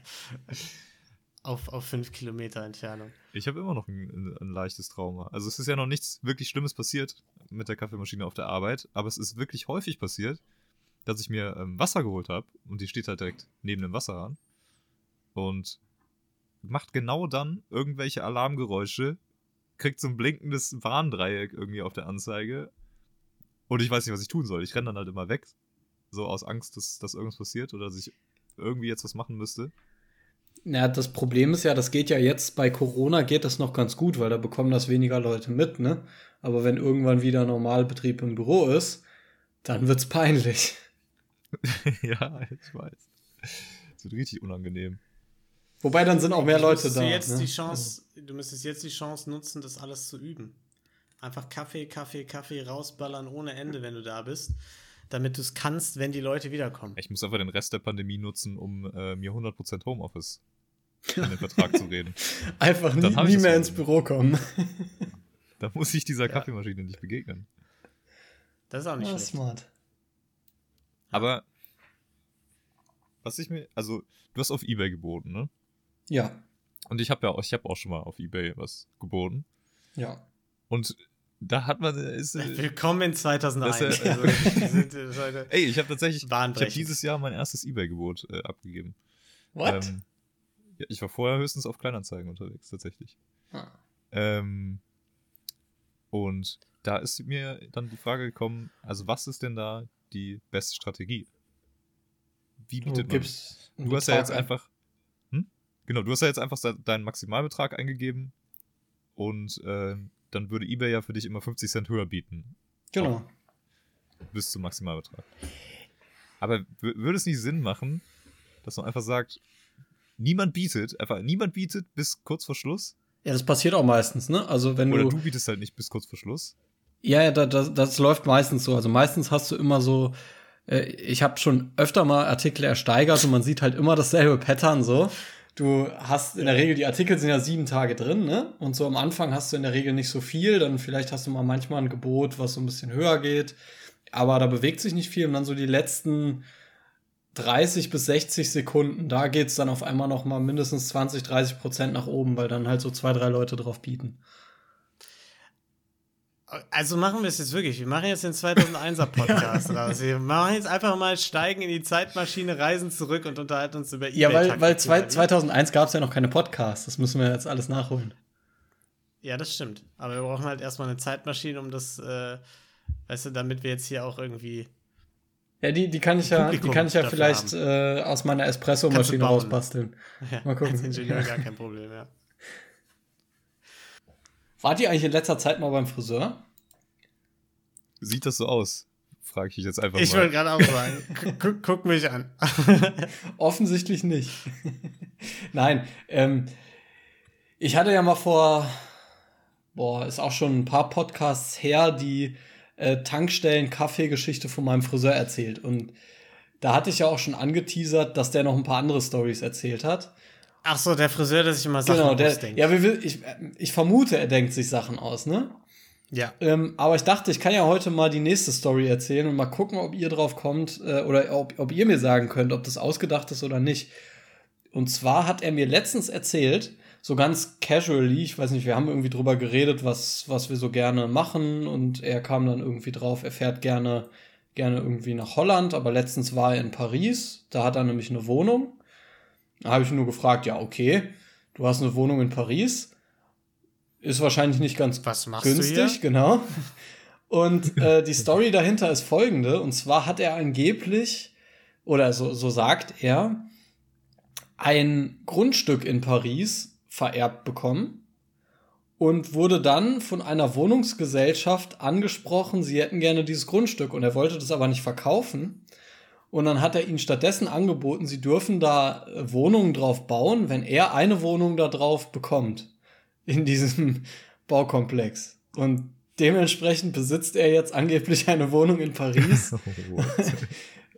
Auf, auf fünf Kilometer Entfernung. Ich habe immer noch ein, ein, leichtes Trauma. Also es ist ja noch nichts wirklich Schlimmes passiert mit der Kaffeemaschine auf der Arbeit, aber es ist wirklich häufig passiert, dass ich mir ähm, Wasser geholt habe und die steht halt direkt neben dem Wasserhahn und macht genau dann irgendwelche Alarmgeräusche, kriegt so ein blinkendes Warndreieck irgendwie auf der Anzeige und ich weiß nicht, was ich tun soll. Ich renne dann halt immer weg. So aus Angst, dass, dass irgendwas passiert oder dass ich irgendwie jetzt was machen müsste. Ja, das Problem ist ja, das geht ja jetzt bei Corona geht das noch ganz gut, weil da bekommen das weniger Leute mit, ne? Aber wenn irgendwann wieder Normalbetrieb im Büro ist, dann wird's peinlich. *laughs* ja, ich weiß. Das wird richtig unangenehm. Wobei dann sind auch mehr Leute da. Jetzt ne? die Chance, du müsstest jetzt die Chance nutzen, das alles zu üben. Einfach Kaffee, Kaffee, Kaffee rausballern ohne Ende, wenn du da bist, damit du es kannst, wenn die Leute wiederkommen. Ich muss einfach den Rest der Pandemie nutzen, um äh, mir 100% Homeoffice *laughs* in den Vertrag zu reden. Einfach nie, nie mehr ins Büro kommen. da muss ich dieser Kaffeemaschine nicht begegnen. Das ist auch nicht ja, schlecht. smart. Aber was ich mir, also du hast auf eBay geboten, ne? Ja. Und ich habe ja, ich habe auch schon mal auf eBay was geboten. Ja. Und da hat man. Ist, Willkommen in 2001. Das, äh, also, *laughs* ey, ich habe tatsächlich ich hab dieses Jahr mein erstes Ebay-Gebot äh, abgegeben. What? Ähm, ja, ich war vorher höchstens auf Kleinanzeigen unterwegs, tatsächlich. Ah. Ähm, und da ist mir dann die Frage gekommen, also was ist denn da die beste Strategie? Wie bietet du man? Du hast ja jetzt einfach. Hm? Genau, du hast ja jetzt einfach deinen Maximalbetrag eingegeben und ähm, dann würde eBay ja für dich immer 50 Cent höher bieten. Genau. Bis zum Maximalbetrag. Aber würde es nicht Sinn machen, dass man einfach sagt, niemand bietet, einfach niemand bietet bis kurz vor Schluss? Ja, das passiert auch meistens, ne? Also wenn Oder du. du bietest halt nicht bis kurz vor Schluss. Ja, ja, das, das läuft meistens so. Also meistens hast du immer so, äh, ich habe schon öfter mal Artikel ersteigert und man sieht halt immer dasselbe Pattern so. Du hast in der Regel, die Artikel sind ja sieben Tage drin, ne? Und so am Anfang hast du in der Regel nicht so viel, dann vielleicht hast du mal manchmal ein Gebot, was so ein bisschen höher geht, aber da bewegt sich nicht viel und dann so die letzten 30 bis 60 Sekunden, da geht es dann auf einmal noch mal mindestens 20, 30 Prozent nach oben, weil dann halt so zwei, drei Leute drauf bieten. Also machen wir es jetzt wirklich. Wir machen jetzt den 2001er *laughs* Podcast raus. Wir machen jetzt einfach mal steigen in die Zeitmaschine, reisen zurück und unterhalten uns über Ja, weil, weil zwei, 2001 gab es ja noch keine Podcasts. Das müssen wir jetzt alles nachholen. Ja, das stimmt. Aber wir brauchen halt erstmal eine Zeitmaschine, um das, äh, weißt du, damit wir jetzt hier auch irgendwie. Ja, die, die kann ich ja, die kann ich ja vielleicht äh, aus meiner Espresso-Maschine rausbasteln. *laughs* Ja, mal gucken. Als Ingenieur gar kein *laughs* Problem, ja. Wart ihr eigentlich in letzter Zeit mal beim Friseur? Sieht das so aus? Frage ich jetzt einfach ich mal. Ich wollte gerade auch sagen, guck, guck, mich an. *laughs* Offensichtlich nicht. *laughs* Nein, ähm, ich hatte ja mal vor, boah, ist auch schon ein paar Podcasts her, die äh, Tankstellen-Kaffee-Geschichte von meinem Friseur erzählt. Und da hatte ich ja auch schon angeteasert, dass der noch ein paar andere Stories erzählt hat. Ach so, der Friseur, der sich immer Sachen genau, der, ausdenkt. Ja, ich, ich vermute, er denkt sich Sachen aus, ne? Ja. Ähm, aber ich dachte, ich kann ja heute mal die nächste Story erzählen und mal gucken, ob ihr drauf kommt äh, oder ob, ob ihr mir sagen könnt, ob das ausgedacht ist oder nicht. Und zwar hat er mir letztens erzählt, so ganz casually, ich weiß nicht, wir haben irgendwie drüber geredet, was, was wir so gerne machen und er kam dann irgendwie drauf, er fährt gerne, gerne irgendwie nach Holland, aber letztens war er in Paris, da hat er nämlich eine Wohnung da habe ich nur gefragt, ja, okay, du hast eine Wohnung in Paris. Ist wahrscheinlich nicht ganz günstig, genau. Und *laughs* äh, die Story dahinter ist folgende. Und zwar hat er angeblich, oder so, so sagt er, ein Grundstück in Paris vererbt bekommen und wurde dann von einer Wohnungsgesellschaft angesprochen, sie hätten gerne dieses Grundstück und er wollte das aber nicht verkaufen. Und dann hat er ihnen stattdessen angeboten, sie dürfen da äh, Wohnungen drauf bauen, wenn er eine Wohnung da drauf bekommt. In diesem *laughs* Baukomplex. Und dementsprechend besitzt er jetzt angeblich eine Wohnung in Paris. Oh,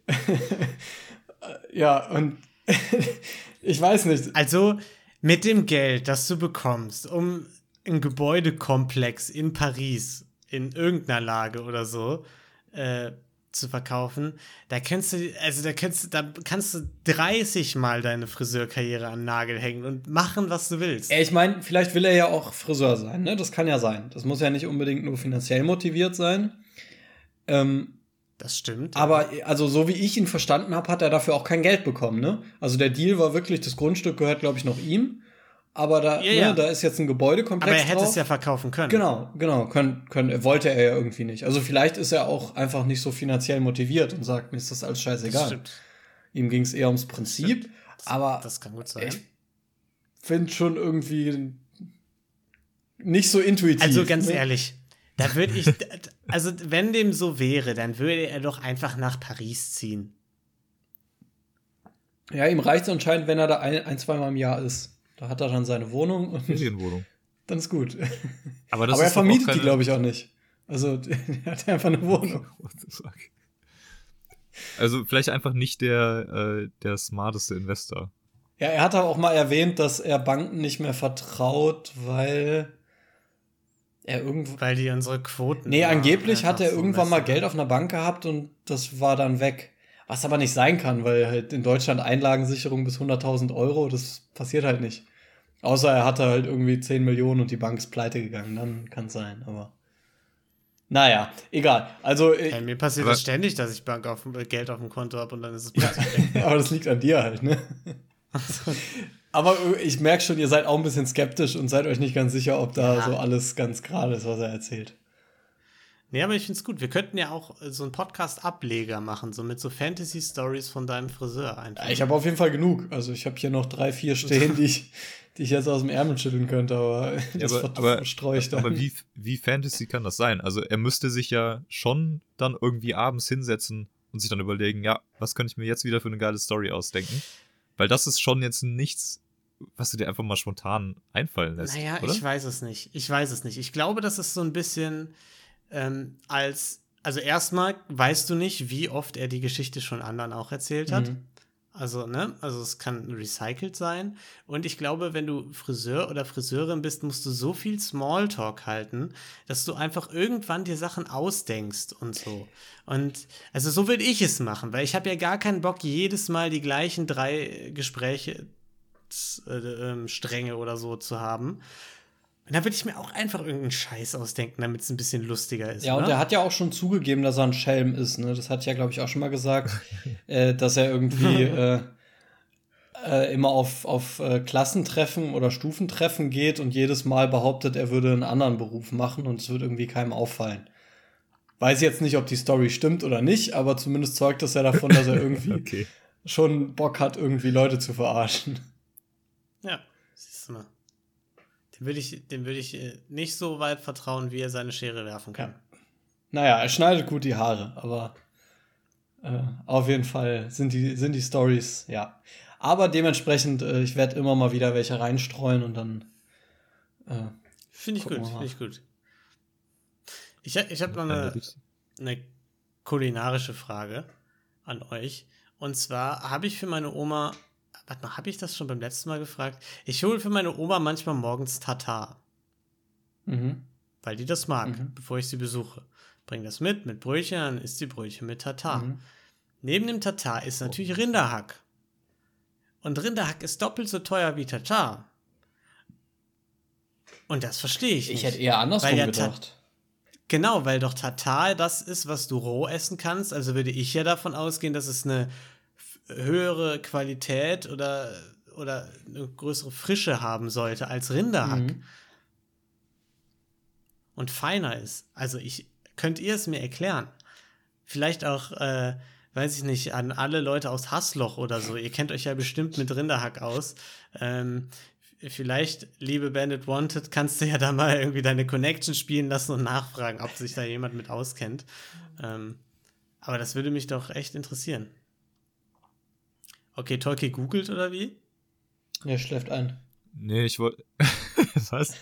*laughs* ja, und *laughs* ich weiß nicht. Also mit dem Geld, das du bekommst, um ein Gebäudekomplex in Paris, in irgendeiner Lage oder so, äh, zu verkaufen, da kannst du, also da kannst du, da kannst du 30 Mal deine Friseurkarriere an den Nagel hängen und machen, was du willst. Ich meine, vielleicht will er ja auch Friseur sein, ne? Das kann ja sein. Das muss ja nicht unbedingt nur finanziell motiviert sein. Ähm, das stimmt. Aber also so wie ich ihn verstanden habe, hat er dafür auch kein Geld bekommen, ne? Also der Deal war wirklich, das Grundstück gehört, glaube ich, noch ihm aber da, ja, ne, ja. da ist jetzt ein Gebäudekomplex. Aber er hätte drauf. es ja verkaufen können. Genau, genau, können, können, wollte er ja irgendwie nicht. Also vielleicht ist er auch einfach nicht so finanziell motiviert und sagt, mir ist das alles scheißegal. Das stimmt. Ihm ging es eher ums Prinzip, das, aber das kann gut sein. Ich finde schon irgendwie nicht so intuitiv. Also ganz ne? ehrlich, da würde ich, also wenn dem so wäre, dann würde er doch einfach nach Paris ziehen. Ja, ihm reicht es anscheinend, wenn er da ein, ein zweimal im Jahr ist. Da hat er dann seine Wohnung. Und Ferienwohnung. *laughs* Dann ist gut. Aber, Aber er vermietet keine... die, glaube ich, auch nicht. Also, *laughs* er hat einfach eine Wohnung. *laughs* What the fuck? Also, vielleicht einfach nicht der, äh, der smarteste Investor. Ja, er hat auch mal erwähnt, dass er Banken nicht mehr vertraut, weil er irgendwo. Weil die unsere Quoten. Nee, angeblich hat er so irgendwann mal Geld auf einer Bank gehabt und das war dann weg. Was aber nicht sein kann, weil halt in Deutschland Einlagensicherung bis 100.000 Euro, das passiert halt nicht. Außer er hatte halt irgendwie 10 Millionen und die Bank ist pleite gegangen, dann kann es sein, aber. Naja, egal. Also. Hey, mir passiert das ständig, dass ich Bank auf, Geld auf dem Konto habe und dann ist es plötzlich ja, *laughs* aber das liegt an dir halt, ne? *laughs* aber ich merke schon, ihr seid auch ein bisschen skeptisch und seid euch nicht ganz sicher, ob da ja. so alles ganz gerade ist, was er erzählt. Nee, aber ich finde es gut. Wir könnten ja auch so einen Podcast-Ableger machen, so mit so Fantasy-Stories von deinem Friseur einfach. Ich habe auf jeden Fall genug. Also ich habe hier noch drei, vier stehen, *laughs* die ich, die ich jetzt aus dem Ärmel schütteln könnte, aber *laughs* das ja, aber, verstreue ich dann. Aber wie, wie Fantasy kann das sein? Also er müsste sich ja schon dann irgendwie abends hinsetzen und sich dann überlegen, ja, was könnte ich mir jetzt wieder für eine geile Story ausdenken? Weil das ist schon jetzt nichts, was du dir einfach mal spontan einfallen lässt. Naja, oder? ich weiß es nicht. Ich weiß es nicht. Ich glaube, das ist so ein bisschen ähm, als, also erstmal weißt du nicht, wie oft er die Geschichte schon anderen auch erzählt hat. Mhm. Also, ne? Also es kann recycelt sein. Und ich glaube, wenn du Friseur oder Friseurin bist, musst du so viel Smalltalk halten, dass du einfach irgendwann dir Sachen ausdenkst und so. Und also so würde ich es machen, weil ich habe ja gar keinen Bock, jedes Mal die gleichen drei Gespräche äh, äh, Stränge oder so zu haben. Und da würde ich mir auch einfach irgendeinen Scheiß ausdenken, damit es ein bisschen lustiger ist. Ja, oder? und er hat ja auch schon zugegeben, dass er ein Schelm ist. Ne? Das hat ja, glaube ich, auch schon mal gesagt, *laughs* äh, dass er irgendwie äh, äh, immer auf, auf äh, Klassentreffen oder Stufentreffen geht und jedes Mal behauptet, er würde einen anderen Beruf machen und es wird irgendwie keinem auffallen. Weiß jetzt nicht, ob die Story stimmt oder nicht, aber zumindest zeugt das ja davon, dass er irgendwie *laughs* okay. schon Bock hat, irgendwie Leute zu verarschen. Ja, siehst du mal. Dem würde ich, dem würd ich äh, nicht so weit vertrauen, wie er seine Schere werfen kann. Ja. Naja, er schneidet gut die Haare, aber äh, auf jeden Fall sind die, sind die Stories, ja. Aber dementsprechend, äh, ich werde immer mal wieder welche reinstreuen und dann. Äh, finde ich gut, finde ich gut. Ich, ich habe noch eine, eine kulinarische Frage an euch. Und zwar habe ich für meine Oma Warte mal, habe ich das schon beim letzten Mal gefragt? Ich hole für meine Oma manchmal morgens Tatar. Mhm. Weil die das mag, mhm. bevor ich sie besuche. Bring das mit, mit Brötchen, dann isst die Brötchen mit Tatar. Mhm. Neben dem Tatar ist natürlich Rinderhack. Und Rinderhack ist doppelt so teuer wie Tatar. Und das verstehe ich nicht. Ich hätte eher andersrum ja gedacht. Genau, weil doch Tatar das ist, was du roh essen kannst. Also würde ich ja davon ausgehen, dass es eine höhere Qualität oder, oder eine größere Frische haben sollte als Rinderhack. Mhm. Und feiner ist. Also ich, könnt ihr es mir erklären? Vielleicht auch, äh, weiß ich nicht, an alle Leute aus Hassloch oder so. Ihr kennt euch ja bestimmt mit Rinderhack aus. Ähm, vielleicht, liebe Bandit Wanted, kannst du ja da mal irgendwie deine Connection spielen lassen und nachfragen, ob sich da jemand mit auskennt. Ähm, aber das würde mich doch echt interessieren. Okay, Tolki googelt oder wie? Er schläft ein. Nee, ich wollte. das *laughs* heißt,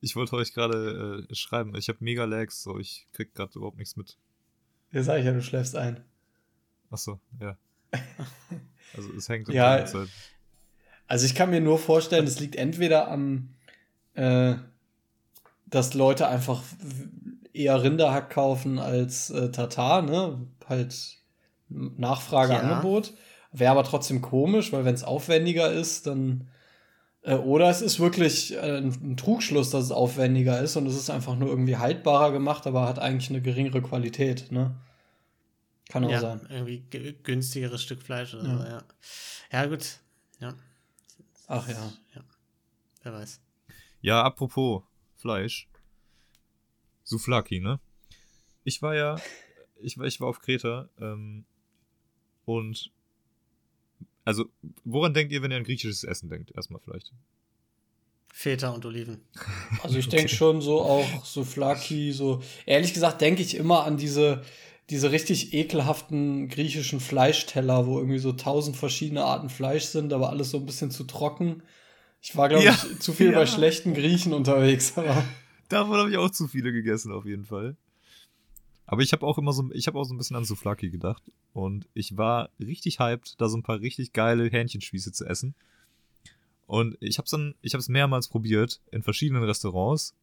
ich wollte euch gerade äh, schreiben. Ich habe mega Lags, so ich krieg gerade überhaupt nichts mit. Ja, sag ich ja, du schläfst ein. Achso, ja. *laughs* also es hängt ja, Zeit. Also ich kann mir nur vorstellen, es liegt entweder am, äh, dass Leute einfach eher Rinderhack kaufen als äh, Tatar, ne? Halt Nachfrage, ja. Angebot. Wäre aber trotzdem komisch, weil wenn es aufwendiger ist, dann. Äh, oder es ist wirklich äh, ein, ein, Trugschluss, dass es aufwendiger ist und es ist einfach nur irgendwie haltbarer gemacht, aber hat eigentlich eine geringere Qualität, ne? Kann auch ja, sein. Irgendwie günstigeres Stück Fleisch oder ja. so, ja. Ja, gut. Ja. Ach ja. ja. Wer weiß. Ja, apropos Fleisch. Souflaki, ne? Ich war ja, ich war, ich war auf Kreta ähm, und also, woran denkt ihr, wenn ihr an griechisches Essen denkt? Erstmal vielleicht. Feta und Oliven. *laughs* Also ich denke schon so auch so Flaki, so. Ehrlich gesagt denke ich immer an diese, diese richtig ekelhaften griechischen Fleischteller, wo irgendwie so tausend verschiedene Arten Fleisch sind, aber alles so ein bisschen zu trocken. Ich war, glaube ja. ich, zu viel *laughs* ja. bei schlechten Griechen unterwegs, aber. Davon habe ich auch zu viele gegessen, auf jeden Fall. Aber ich habe auch immer so, ich habe auch so ein bisschen an Souflaki gedacht. Und ich war richtig hyped, da so ein paar richtig geile Hähnchenspieße zu essen. Und ich habe es dann, ich habe es mehrmals probiert in verschiedenen Restaurants.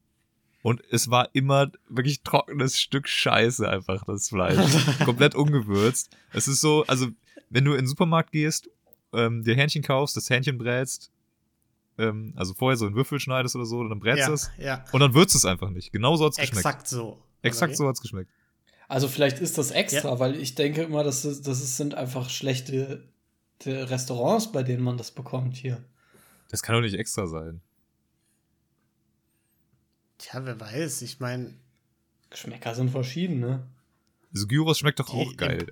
Und es war immer wirklich trockenes Stück Scheiße einfach, das Fleisch. *laughs* Komplett ungewürzt. Es ist so, also, wenn du in den Supermarkt gehst, ähm, dir Hähnchen kaufst, das Hähnchen brätst, ähm, also vorher so in Würfel schneidest oder so, dann brätst ja, es. Ja. Und dann würzt es einfach nicht. Genau so hat's geschmeckt. Exakt so. Exakt okay. so hat's geschmeckt. Also vielleicht ist das extra, ja. weil ich denke immer, dass es, dass es sind einfach schlechte Restaurants, bei denen man das bekommt hier. Das kann doch nicht extra sein. Tja, wer weiß. Ich meine. Geschmäcker sind verschieden, ne? Also Gyros schmeckt doch auch geil.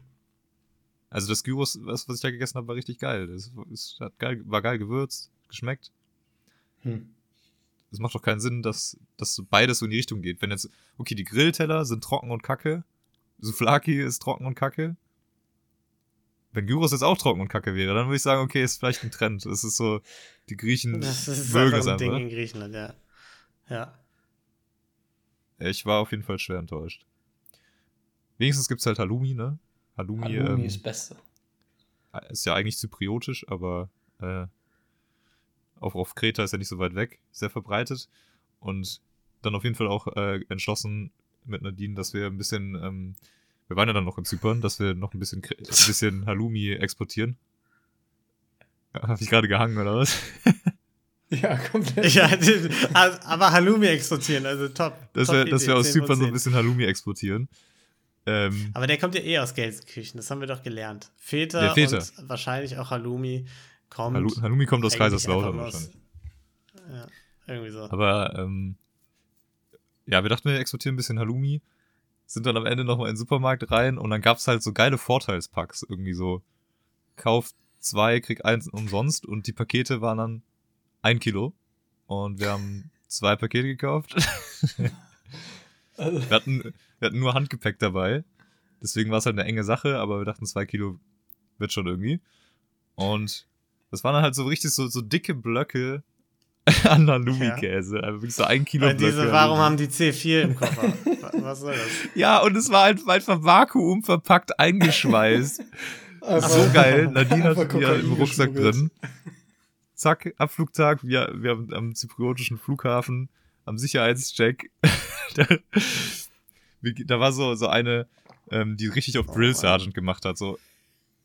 Also das Gyros, was, was ich da gegessen habe, war richtig geil. Das, das hat geil, war geil gewürzt, geschmeckt. Hm. Es macht doch keinen Sinn, dass, dass beides so in die Richtung geht. Wenn jetzt, okay, die Grillteller sind trocken und kacke, Souflaki ist trocken und kacke. Wenn Gyros jetzt auch trocken und kacke wäre, dann würde ich sagen, okay, ist vielleicht ein Trend. Das ist so, die Griechen das ist mögen es ein Ding in Griechenland, ja. Ja. Ich war auf jeden Fall schwer enttäuscht. Wenigstens gibt es halt Halloumi, ne? Halloumi, Halloumi ähm, ist das Beste. ist ja eigentlich zypriotisch, aber äh, auch auf Kreta ist ja nicht so weit weg, sehr verbreitet. Und dann auf jeden Fall auch äh, entschlossen mit Nadine, dass wir ein bisschen, ähm, wir waren ja dann noch in Zypern, dass wir noch ein bisschen, ein bisschen Halloumi exportieren. *laughs* Habe ich gerade gehangen oder was? *laughs* Ja, komplett. Ja, *laughs* aber Halloumi exportieren, also top. Dass, top wir, dass wir aus Zypern so ein bisschen Halloumi exportieren. Ähm, aber der kommt ja eh aus Gelsenkirchen, das haben wir doch gelernt. Väter, Väter. und wahrscheinlich auch Halloumi kommt. Hallo, Halloumi kommt aus Kaiserslautern wahrscheinlich. Ja, irgendwie so. Aber ähm, ja, wir dachten, wir exportieren ein bisschen Halloumi, sind dann am Ende nochmal in den Supermarkt rein und dann gab es halt so geile Vorteilspacks. Irgendwie so, kauf zwei, krieg eins umsonst und die Pakete waren dann ein Kilo. Und wir haben zwei Pakete gekauft. *laughs* wir, hatten, wir hatten nur Handgepäck dabei. Deswegen war es halt eine enge Sache, aber wir dachten, zwei Kilo wird schon irgendwie. Und das waren dann halt so richtig so, so dicke Blöcke *laughs* an Halloumi-Käse. Ja. Also wirklich so ein Kilo. Diese, warum haben die C4 im Koffer? Was soll das? *laughs* Ja, und es war halt einfach Vakuum verpackt eingeschweißt. *laughs* so geil. Nadine hat ja im Rucksack drin. Zack, Abflugtag. Wir, wir haben am zypriotischen Flughafen am Sicherheitscheck. da, da, war so, so eine, ähm, die richtig auf oh, Drill Sergeant gemacht hat. So,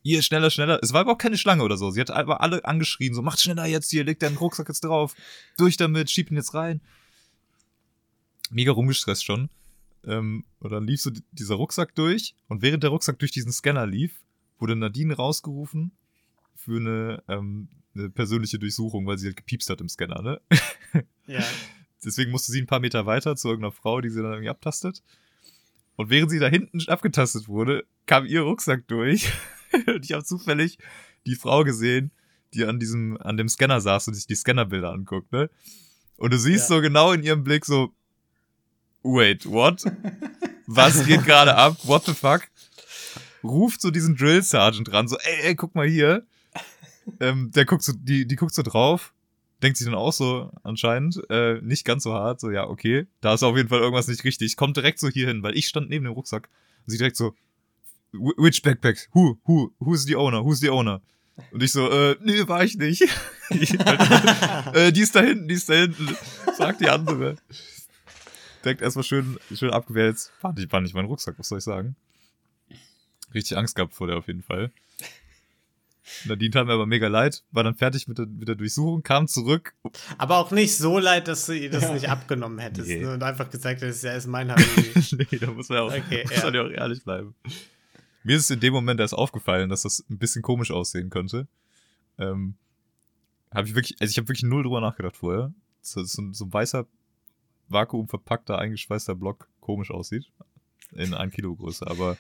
hier, schneller, schneller. Es war überhaupt keine Schlange oder so. Sie hat einfach alle angeschrien, so, macht schneller jetzt hier, legt deinen Rucksack jetzt drauf. Durch damit, schieb ihn jetzt rein. Mega rumgestresst schon. Ähm, und dann lief so dieser Rucksack durch. Und während der Rucksack durch diesen Scanner lief, wurde Nadine rausgerufen für eine, ähm, eine persönliche Durchsuchung, weil sie halt gepiepst hat im Scanner, ne? *laughs* Ja. Deswegen musste sie ein paar Meter weiter zu irgendeiner Frau, die sie dann irgendwie abtastet. Und während sie da hinten abgetastet wurde, kam ihr Rucksack durch. Und *laughs* ich habe zufällig die Frau gesehen, die an diesem, an dem Scanner saß und sich die Scannerbilder anguckt, ne? Und du siehst ja. so genau in ihrem Blick so, wait, what? *laughs* Was geht gerade ab? What the fuck? Ruft so diesen Drill Sergeant ran, so, ey, ey, guck mal hier. Ähm, der guckt so, die, die guckt so drauf, denkt sich dann auch so anscheinend, äh, nicht ganz so hart, so, ja, okay, da ist auf jeden Fall irgendwas nicht richtig. Kommt direkt so hier hin, weil ich stand neben dem Rucksack und sie direkt so, which backpack? Who, who, who's the owner? Who's the owner? Und ich so, äh, nee, war ich nicht. *laughs* äh, die ist da hinten, die ist da hinten. Sagt die andere. Denkt erstmal schön, schön abgewählt. Fand ich, fand ich meinen Rucksack, was soll ich sagen? Richtig Angst gehabt vor der auf jeden Fall. Nadine tat mir aber mega leid, war dann fertig mit der, mit der Durchsuchung, kam zurück. Aber auch nicht so leid, dass du ihr das ja. nicht abgenommen hättest nee. und einfach gesagt hättest, ja, ist mein Habibi. *laughs* nee, da muss man ja auch, okay, muss ja. ja auch ehrlich bleiben. Mir ist es in dem Moment erst aufgefallen, dass das ein bisschen komisch aussehen könnte. Ähm, habe ich wirklich, also ich habe wirklich null drüber nachgedacht vorher. So, so, so ein weißer, vakuumverpackter, eingeschweißter Block komisch aussieht. In ein Kilo Größe, aber.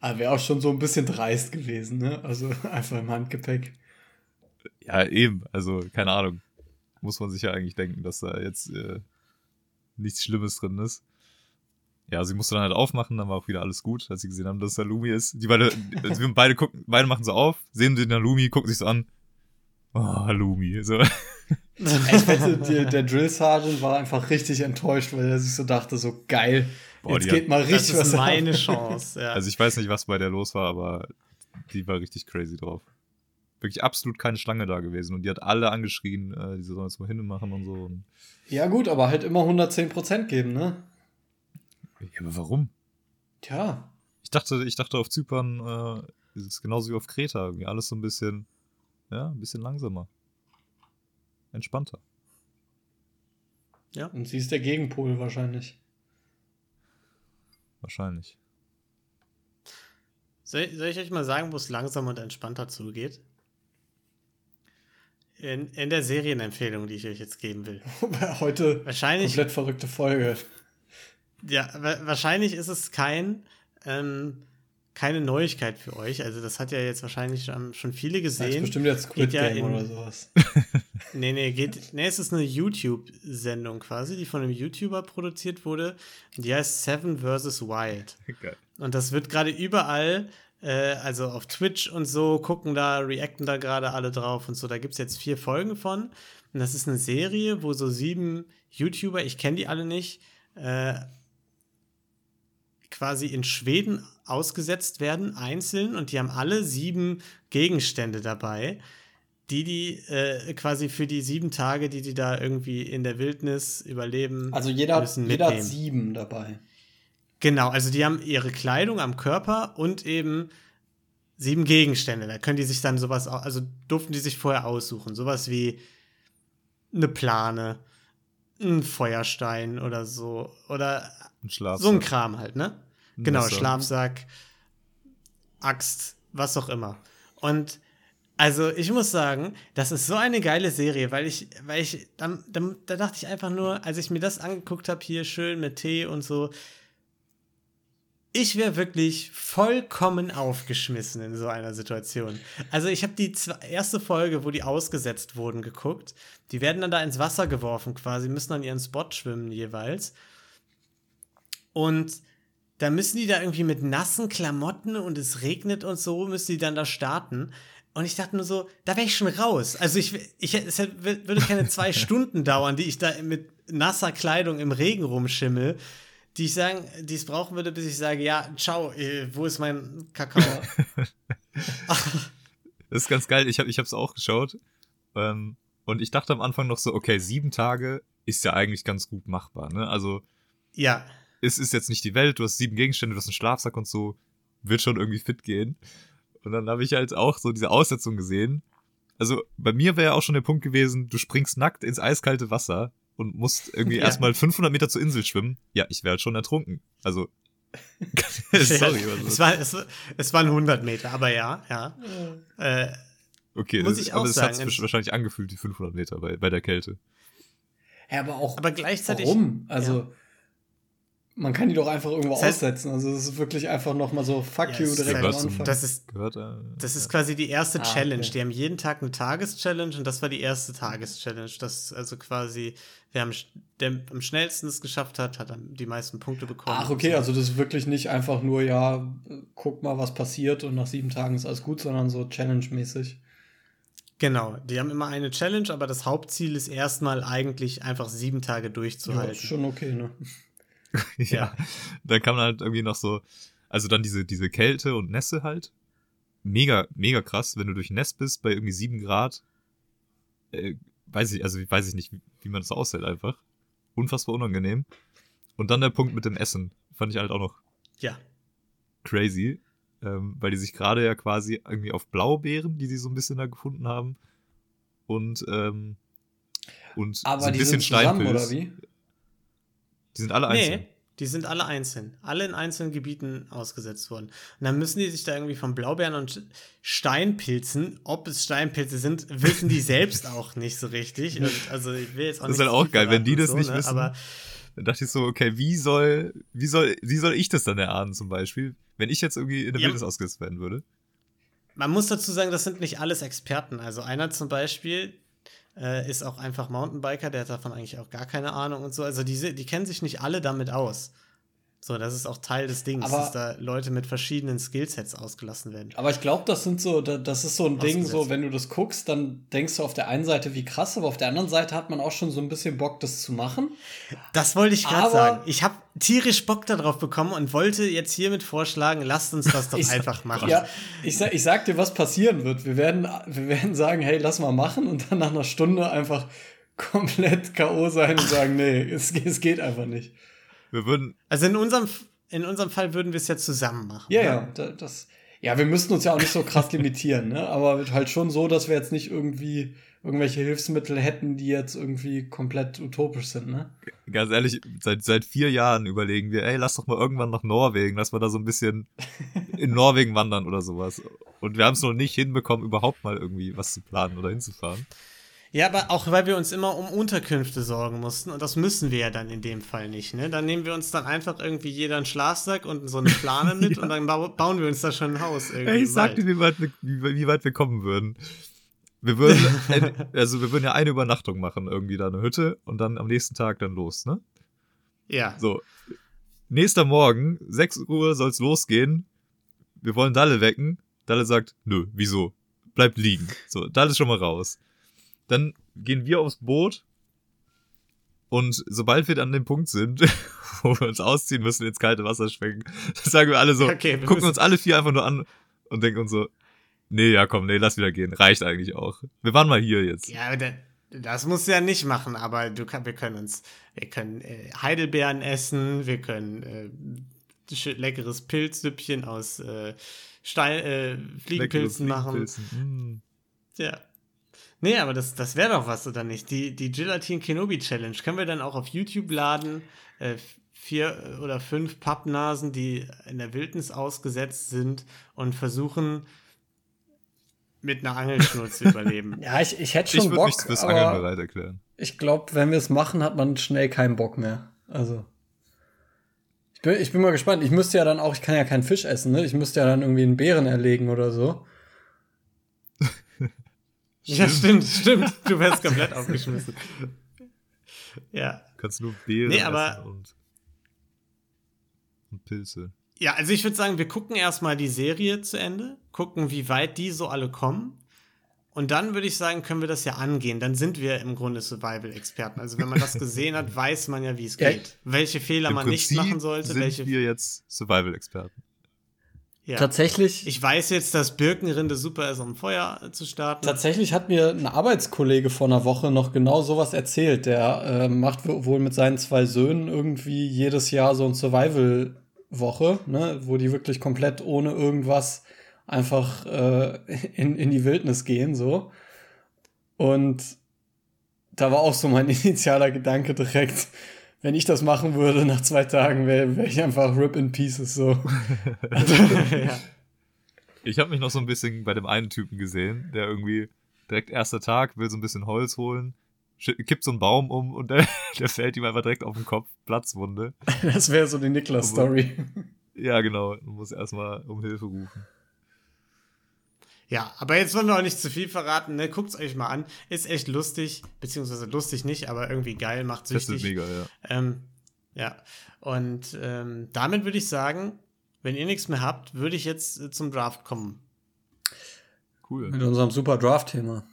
aber Wäre auch schon so ein bisschen dreist gewesen, ne? Also *laughs* einfach im Handgepäck. Ja, eben. Also, keine Ahnung. Muss man sich ja eigentlich denken, dass da jetzt äh, nichts Schlimmes drin ist. Ja, sie musste dann halt aufmachen, dann war auch wieder alles gut, als sie gesehen haben, dass es Halloumi ist. Die beide, *laughs* wir beide gucken, beide machen so auf, sehen den Halloumi, gucken sich so an. Oh, Halloumi. So. *laughs* Ich wette, der, der Drill Sergeant war einfach richtig enttäuscht, weil er sich so dachte, so geil, Boah, jetzt geht hat, mal richtig was. Das ist meine *laughs* Chance, ja. Also ich weiß nicht, was bei der los war, aber die war richtig crazy drauf. Wirklich absolut keine Schlange da gewesen und die hat alle angeschrien, äh, die sollen jetzt mal hin machen und so. Ja gut, aber halt immer 110% geben, ne? Ja, aber warum? Tja. Ich dachte, ich dachte auf Zypern äh, ist es genauso wie auf Kreta. Irgendwie alles so ein bisschen, ja, ein bisschen langsamer. Entspannter. Ja. Und sie ist der Gegenpol wahrscheinlich. Wahrscheinlich. Soll, soll ich euch mal sagen, wo es langsamer und entspannter zugeht? In, in der Serienempfehlung, die ich euch jetzt geben will. *laughs* Heute wahrscheinlich komplett verrückte Folge. Ja, wahrscheinlich ist es kein, ähm, keine Neuigkeit für euch. Also, das hat ja jetzt wahrscheinlich schon viele gesehen. Das ist bestimmt jetzt Squid ja Game in, oder sowas. *laughs* nee, nee, geht, nee, es ist eine YouTube-Sendung quasi, die von einem YouTuber produziert wurde. Die heißt Seven vs. Wild. *laughs* Geil. Und das wird gerade überall, äh, also auf Twitch und so, gucken da, reacten da gerade alle drauf und so. Da gibt es jetzt vier Folgen von. Und das ist eine Serie, wo so sieben YouTuber, ich kenne die alle nicht, äh, quasi in Schweden ausgesetzt werden, einzeln, und die haben alle sieben Gegenstände dabei, die die äh, quasi für die sieben Tage, die die da irgendwie in der Wildnis überleben. Also jeder, müssen jeder hat sieben dabei. Genau, also die haben ihre Kleidung am Körper und eben sieben Gegenstände. Da können die sich dann sowas, also durften die sich vorher aussuchen. Sowas wie eine Plane, ein Feuerstein oder so. Oder ein so ein Kram halt, ne? Genau, Messer. Schlafsack, Axt, was auch immer. Und also ich muss sagen, das ist so eine geile Serie, weil ich, weil ich, da, da, da dachte ich einfach nur, als ich mir das angeguckt habe, hier schön mit Tee und so, ich wäre wirklich vollkommen aufgeschmissen in so einer Situation. Also ich habe die erste Folge, wo die ausgesetzt wurden, geguckt. Die werden dann da ins Wasser geworfen quasi, müssen an ihren Spot schwimmen jeweils. Und da müssen die da irgendwie mit nassen Klamotten und es regnet und so, müssen die dann da starten. Und ich dachte nur so, da wäre ich schon raus. Also ich, ich es würde keine zwei *laughs* Stunden dauern, die ich da mit nasser Kleidung im Regen rumschimmel die ich sagen, die es brauchen würde, bis ich sage, ja, ciao, äh, wo ist mein Kakao? *laughs* das ist ganz geil. Ich habe es auch geschaut. Ähm, und ich dachte am Anfang noch so, okay, sieben Tage ist ja eigentlich ganz gut machbar. Ne? Also, ja. Es ist jetzt nicht die Welt, du hast sieben Gegenstände, du hast einen Schlafsack und so, wird schon irgendwie fit gehen. Und dann habe ich halt auch so diese Aussetzung gesehen. Also bei mir wäre ja auch schon der Punkt gewesen, du springst nackt ins eiskalte Wasser und musst irgendwie *laughs* ja. erstmal 500 Meter zur Insel schwimmen, ja, ich wäre halt schon ertrunken. Also, *laughs* *laughs* sorry. Ja, es, war, es, es waren 100 Meter, aber ja, ja. Äh, okay, muss das, ich auch aber es hat sich wahrscheinlich angefühlt, die 500 Meter bei, bei der Kälte. Ja, aber auch. Aber gleichzeitig. Warum? Also. Ja man kann die doch einfach irgendwo das heißt, aussetzen. Also es ist wirklich einfach nochmal so fuck ja, you direkt am Anfang. Das ist, gehört, äh, das ist quasi die erste ah, Challenge. Okay. Die haben jeden Tag eine Tageschallenge und das war die erste Tageschallenge. Das also quasi, wer am, der am schnellsten es geschafft hat, hat dann die meisten Punkte bekommen. Ach, okay, also das ist wirklich nicht einfach nur, ja, guck mal, was passiert und nach sieben Tagen ist alles gut, sondern so Challenge-mäßig. Genau, die haben immer eine Challenge, aber das Hauptziel ist erstmal eigentlich einfach sieben Tage durchzuhalten. Ja, ist schon okay, ne? *laughs* ja. Dann kam halt irgendwie noch so, also dann diese, diese Kälte und Nässe halt. Mega, mega krass, wenn du durch Näss bist bei irgendwie sieben Grad. Äh, weiß ich, also weiß ich nicht, wie, wie man das aushält einfach. Unfassbar unangenehm. Und dann der Punkt mit dem Essen. Fand ich halt auch noch ja. crazy. Ähm, weil die sich gerade ja quasi irgendwie auf Blaubeeren, die sie so ein bisschen da gefunden haben. Und, ähm, und Aber so ein bisschen Steinpilz. Die sind alle einzeln. Nee, die sind alle einzeln. Alle in einzelnen Gebieten ausgesetzt worden. Und dann müssen die sich da irgendwie von Blaubeeren und Steinpilzen, ob es Steinpilze sind, wissen die selbst *laughs* auch nicht so richtig. Und also ich will jetzt auch das ist halt auch geil, wenn die das so, nicht ne? wissen. Aber dann dachte ich so, okay, wie soll, wie soll, wie soll ich das dann erahnen zum Beispiel, wenn ich jetzt irgendwie in der ja, Wildnis ausgesetzt werden würde? Man muss dazu sagen, das sind nicht alles Experten. Also einer zum Beispiel, äh, ist auch einfach Mountainbiker, der hat davon eigentlich auch gar keine Ahnung und so. Also die, die kennen sich nicht alle damit aus. So, das ist auch Teil des Dings, aber, dass da Leute mit verschiedenen Skillsets ausgelassen werden. Aber ich glaube, das sind so, das ist so ein Ding, so wenn du das guckst, dann denkst du auf der einen Seite, wie krass, aber auf der anderen Seite hat man auch schon so ein bisschen Bock, das zu machen. Das wollte ich gerade sagen. Ich habe tierisch Bock darauf bekommen und wollte jetzt hiermit vorschlagen, lasst uns das doch *laughs* einfach machen. Ja, ich sag, ich sag dir, was passieren wird. Wir werden, wir werden sagen, hey, lass mal machen und dann nach einer Stunde einfach komplett K.O. sein und sagen, nee, es, es geht einfach nicht. Wir würden. Also in unserem, in unserem Fall würden wir es ja zusammen machen. Ja, ne? ja, das. Ja, wir müssten uns ja auch nicht so krass limitieren, ne? Aber halt schon so, dass wir jetzt nicht irgendwie irgendwelche Hilfsmittel hätten, die jetzt irgendwie komplett utopisch sind, ne? Ganz ehrlich, seit, seit vier Jahren überlegen wir, ey, lass doch mal irgendwann nach Norwegen, lass mal da so ein bisschen in Norwegen wandern oder sowas. Und wir haben es noch nicht hinbekommen, überhaupt mal irgendwie was zu planen oder hinzufahren. Ja, aber auch weil wir uns immer um Unterkünfte sorgen mussten und das müssen wir ja dann in dem Fall nicht. Ne? Dann nehmen wir uns dann einfach irgendwie jeder einen Schlafsack und so eine Plane *laughs* mit ja. und dann bauen wir uns da schon ein Haus. Irgendwie ich sag dir, wie weit, wir, wie, wie weit wir kommen würden. Wir würden, *laughs* also wir würden ja eine Übernachtung machen, irgendwie da eine Hütte und dann am nächsten Tag dann los, ne? Ja. So. Nächster Morgen, 6 Uhr soll's losgehen. Wir wollen Dalle wecken. Dalle sagt, nö, wieso? Bleibt liegen. So, Dalle ist schon mal raus. Dann gehen wir aufs Boot, Und sobald wir dann an dem Punkt sind, *laughs* wo wir uns ausziehen müssen, ins kalte Wasser schwenken, *laughs* sagen wir alle so, okay, wir gucken uns alle vier einfach nur an und denken uns so, nee, ja komm, nee, lass wieder gehen. Reicht eigentlich auch. Wir waren mal hier jetzt. Ja, aber das musst du ja nicht machen, aber du wir können uns, wir können äh, Heidelbeeren essen, wir können äh, leckeres Pilzsüppchen aus äh, Stein, äh, Fliegenpilzen machen. Mm. Ja. Nee, aber das, das wäre doch was, oder nicht? Die, die Gelatin Kenobi Challenge können wir dann auch auf YouTube laden. Äh, vier oder fünf Pappnasen, die in der Wildnis ausgesetzt sind und versuchen, mit einer Angelschnur zu *laughs* überleben. Ja, ich, ich hätte schon ich Bock. Mich fürs Angeln bereit erklären. Ich glaube, wenn wir es machen, hat man schnell keinen Bock mehr. Also. Ich bin, ich bin mal gespannt. Ich müsste ja dann auch, ich kann ja keinen Fisch essen, ne? Ich müsste ja dann irgendwie einen Bären erlegen oder so. Ja, stimmt, stimmt. Du wärst komplett *laughs* aufgeschmissen. Ja. Kannst nur Beeren nee, aber und, und Pilze. Ja, also ich würde sagen, wir gucken erstmal die Serie zu Ende, gucken, wie weit die so alle kommen. Und dann würde ich sagen, können wir das ja angehen. Dann sind wir im Grunde Survival-Experten. Also wenn man das gesehen hat, *laughs* weiß man ja, wie es geht. Welche Fehler man Prinzip nicht machen sollte. Sind welche wir jetzt Survival-Experten. Ja. Tatsächlich. Ich weiß jetzt, dass Birkenrinde super ist, um Feuer zu starten. Tatsächlich hat mir ein Arbeitskollege vor einer Woche noch genau sowas erzählt. Der äh, macht wohl mit seinen zwei Söhnen irgendwie jedes Jahr so ein Survival-Woche, ne, wo die wirklich komplett ohne irgendwas einfach äh, in, in die Wildnis gehen, so. Und da war auch so mein *laughs* initialer Gedanke direkt, wenn ich das machen würde, nach zwei Tagen wäre wär ich einfach Rip in Pieces, so. *laughs* ja. Ich habe mich noch so ein bisschen bei dem einen Typen gesehen, der irgendwie direkt erster Tag will so ein bisschen Holz holen, kippt so einen Baum um und der, *laughs* der fällt ihm einfach direkt auf den Kopf, Platzwunde. Das wäre so die Niklas-Story. Ja, genau. Man muss erstmal um Hilfe rufen. Ja, aber jetzt wollen wir auch nicht zu viel verraten, ne? Guckt's euch mal an. Ist echt lustig, beziehungsweise lustig nicht, aber irgendwie geil, macht süchtig. Das ist mega, ja. Ähm, ja. Und ähm, damit würde ich sagen, wenn ihr nichts mehr habt, würde ich jetzt äh, zum Draft kommen. Cool. Mit unserem super Draft-Thema.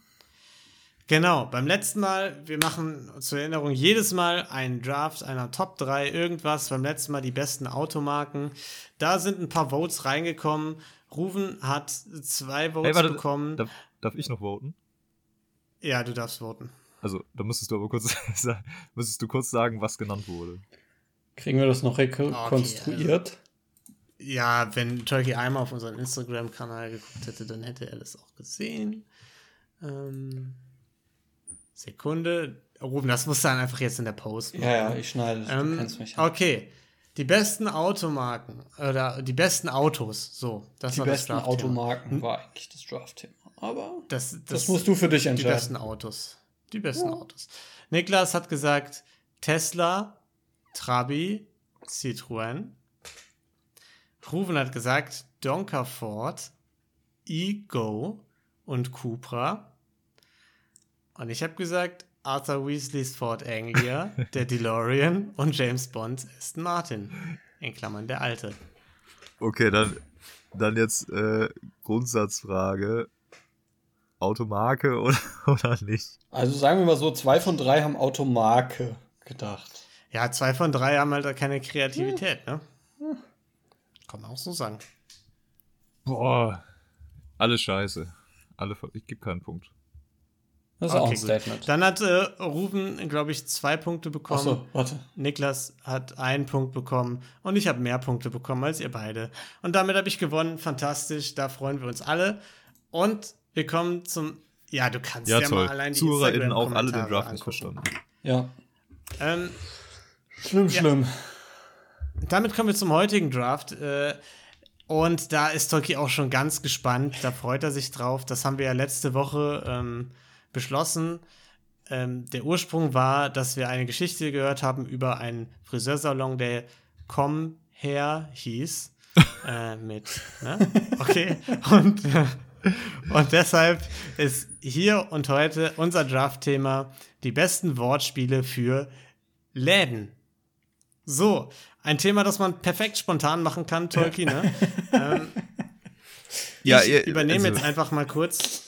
Genau, beim letzten Mal, wir machen zur Erinnerung jedes Mal einen Draft einer Top 3, irgendwas. Beim letzten Mal die besten Automarken. Da sind ein paar Votes reingekommen. Ruven hat zwei Votes hey, warte, bekommen. Darf, darf, ich noch voten? Ja, du darfst voten. Also, da müsstest du aber kurz, *laughs* müsstest du kurz sagen, was genannt wurde. Kriegen wir das noch rekonstruiert? Okay, also, ja, wenn Turkey einmal auf unseren Instagram-Kanal geguckt hätte, dann hätte er das auch gesehen. Ähm, Sekunde. Ruben, das musst du dann einfach jetzt in der Post machen. Ja, ja, ich schneide. Ähm, du kennst mich. Ja. Okay. Die besten Automarken oder die besten Autos, so. Das die war besten das Automarken hm? war eigentlich das Draft-Thema. Aber das, das, das, musst du für dich entscheiden. Die besten Autos. Die besten ja. Autos. Niklas hat gesagt Tesla, Trabi, Citroën. Ruven hat gesagt Donker Ford, E-Go und Cupra. Und ich habe gesagt Arthur Weasleys Ford Anglia, der *laughs* DeLorean und James Bonds Aston Martin. In Klammern der alte. Okay, dann, dann jetzt äh, Grundsatzfrage. Automarke *laughs* oder, oder nicht? Also sagen wir mal so, zwei von drei haben Automarke gedacht. Ja, zwei von drei haben halt keine Kreativität, hm. ne? Kann man auch so sagen. Boah, alles scheiße. Alle, ich gebe keinen Punkt. Das ist okay, auch ein Statement. Gut. Dann hat äh, Ruben, glaube ich, zwei Punkte bekommen. Ach so, warte. Niklas hat einen Punkt bekommen und ich habe mehr Punkte bekommen als ihr beide. Und damit habe ich gewonnen. Fantastisch. Da freuen wir uns alle. Und wir kommen zum. Ja, du kannst ja, ja mal allein die ZuhörerInnen auch alle den Draft nicht verstanden. Ja. Ähm, schlimm, ja. schlimm. Damit kommen wir zum heutigen Draft. Äh, und da ist Tolki auch schon ganz gespannt. Da freut er sich drauf. Das haben wir ja letzte Woche. Ähm, beschlossen. Ähm, der Ursprung war, dass wir eine Geschichte gehört haben über einen Friseursalon, der Komm her hieß. *laughs* äh, mit, ne? Okay. Und, äh, und deshalb ist hier und heute unser Draft-Thema die besten Wortspiele für Läden. So, ein Thema, das man perfekt spontan machen kann, Tolkien. Ne? *laughs* ähm, ja, ich ihr, übernehme also, jetzt einfach mal kurz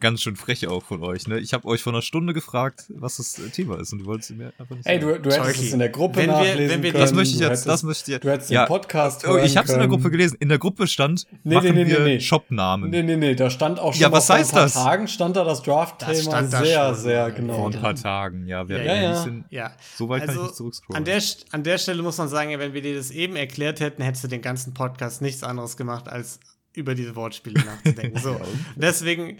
ganz schön frech auch von euch. Ne? Ich habe euch vor einer Stunde gefragt, was das Thema ist und du wolltest mir einfach nicht Ey, du, du hättest es in der Gruppe wenn nachlesen wir, wenn wir, können. Das möchte ich jetzt, hättest, das möchte ich Du hättest ja. den Podcast hören oh, Ich habe es in der Gruppe gelesen. In der Gruppe stand, nee, machen nee, nee, wir nee. Shopnamen. Nee, nee, nee, da stand auch schon ja, was heißt vor ein paar das? Tagen stand da das Draft-Thema sehr, schon, sehr genau. Vor ein paar Tagen, ja. Wir ja, ja. Bisschen, ja. So weit also, kann ich nicht zurückscrollen. An der, an der Stelle muss man sagen, wenn wir dir das eben erklärt hätten, hättest du den ganzen Podcast nichts anderes gemacht, als über diese Wortspiele nachzudenken. So. *laughs* Deswegen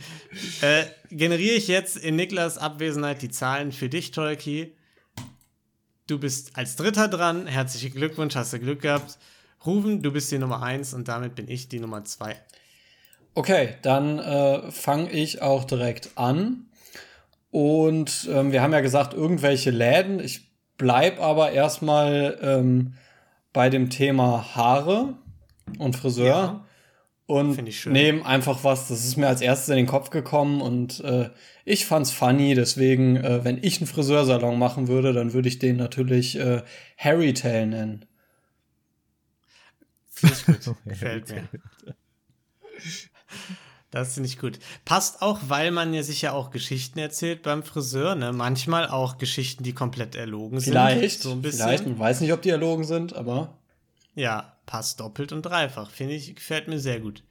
äh, generiere ich jetzt in Niklas Abwesenheit die Zahlen für dich, Tolki. Du bist als Dritter dran. Herzlichen Glückwunsch, hast du Glück gehabt. Rufen, du bist die Nummer 1 und damit bin ich die Nummer 2. Okay, dann äh, fange ich auch direkt an. Und ähm, wir haben ja gesagt, irgendwelche Läden. Ich bleibe aber erstmal ähm, bei dem Thema Haare und Friseur. Ja und nehmen einfach was, das ist mir als erstes in den Kopf gekommen und äh, ich fand's funny, deswegen, äh, wenn ich einen Friseursalon machen würde, dann würde ich den natürlich äh, Harry Tail nennen. Finde ich gut, *laughs* gefällt mir. Das finde ich gut. Passt auch, weil man ja sicher auch Geschichten erzählt beim Friseur, ne? Manchmal auch Geschichten, die komplett erlogen vielleicht, sind. So vielleicht, man weiß nicht, ob die erlogen sind, aber. Ja, passt doppelt und dreifach. Finde ich, gefällt mir sehr gut.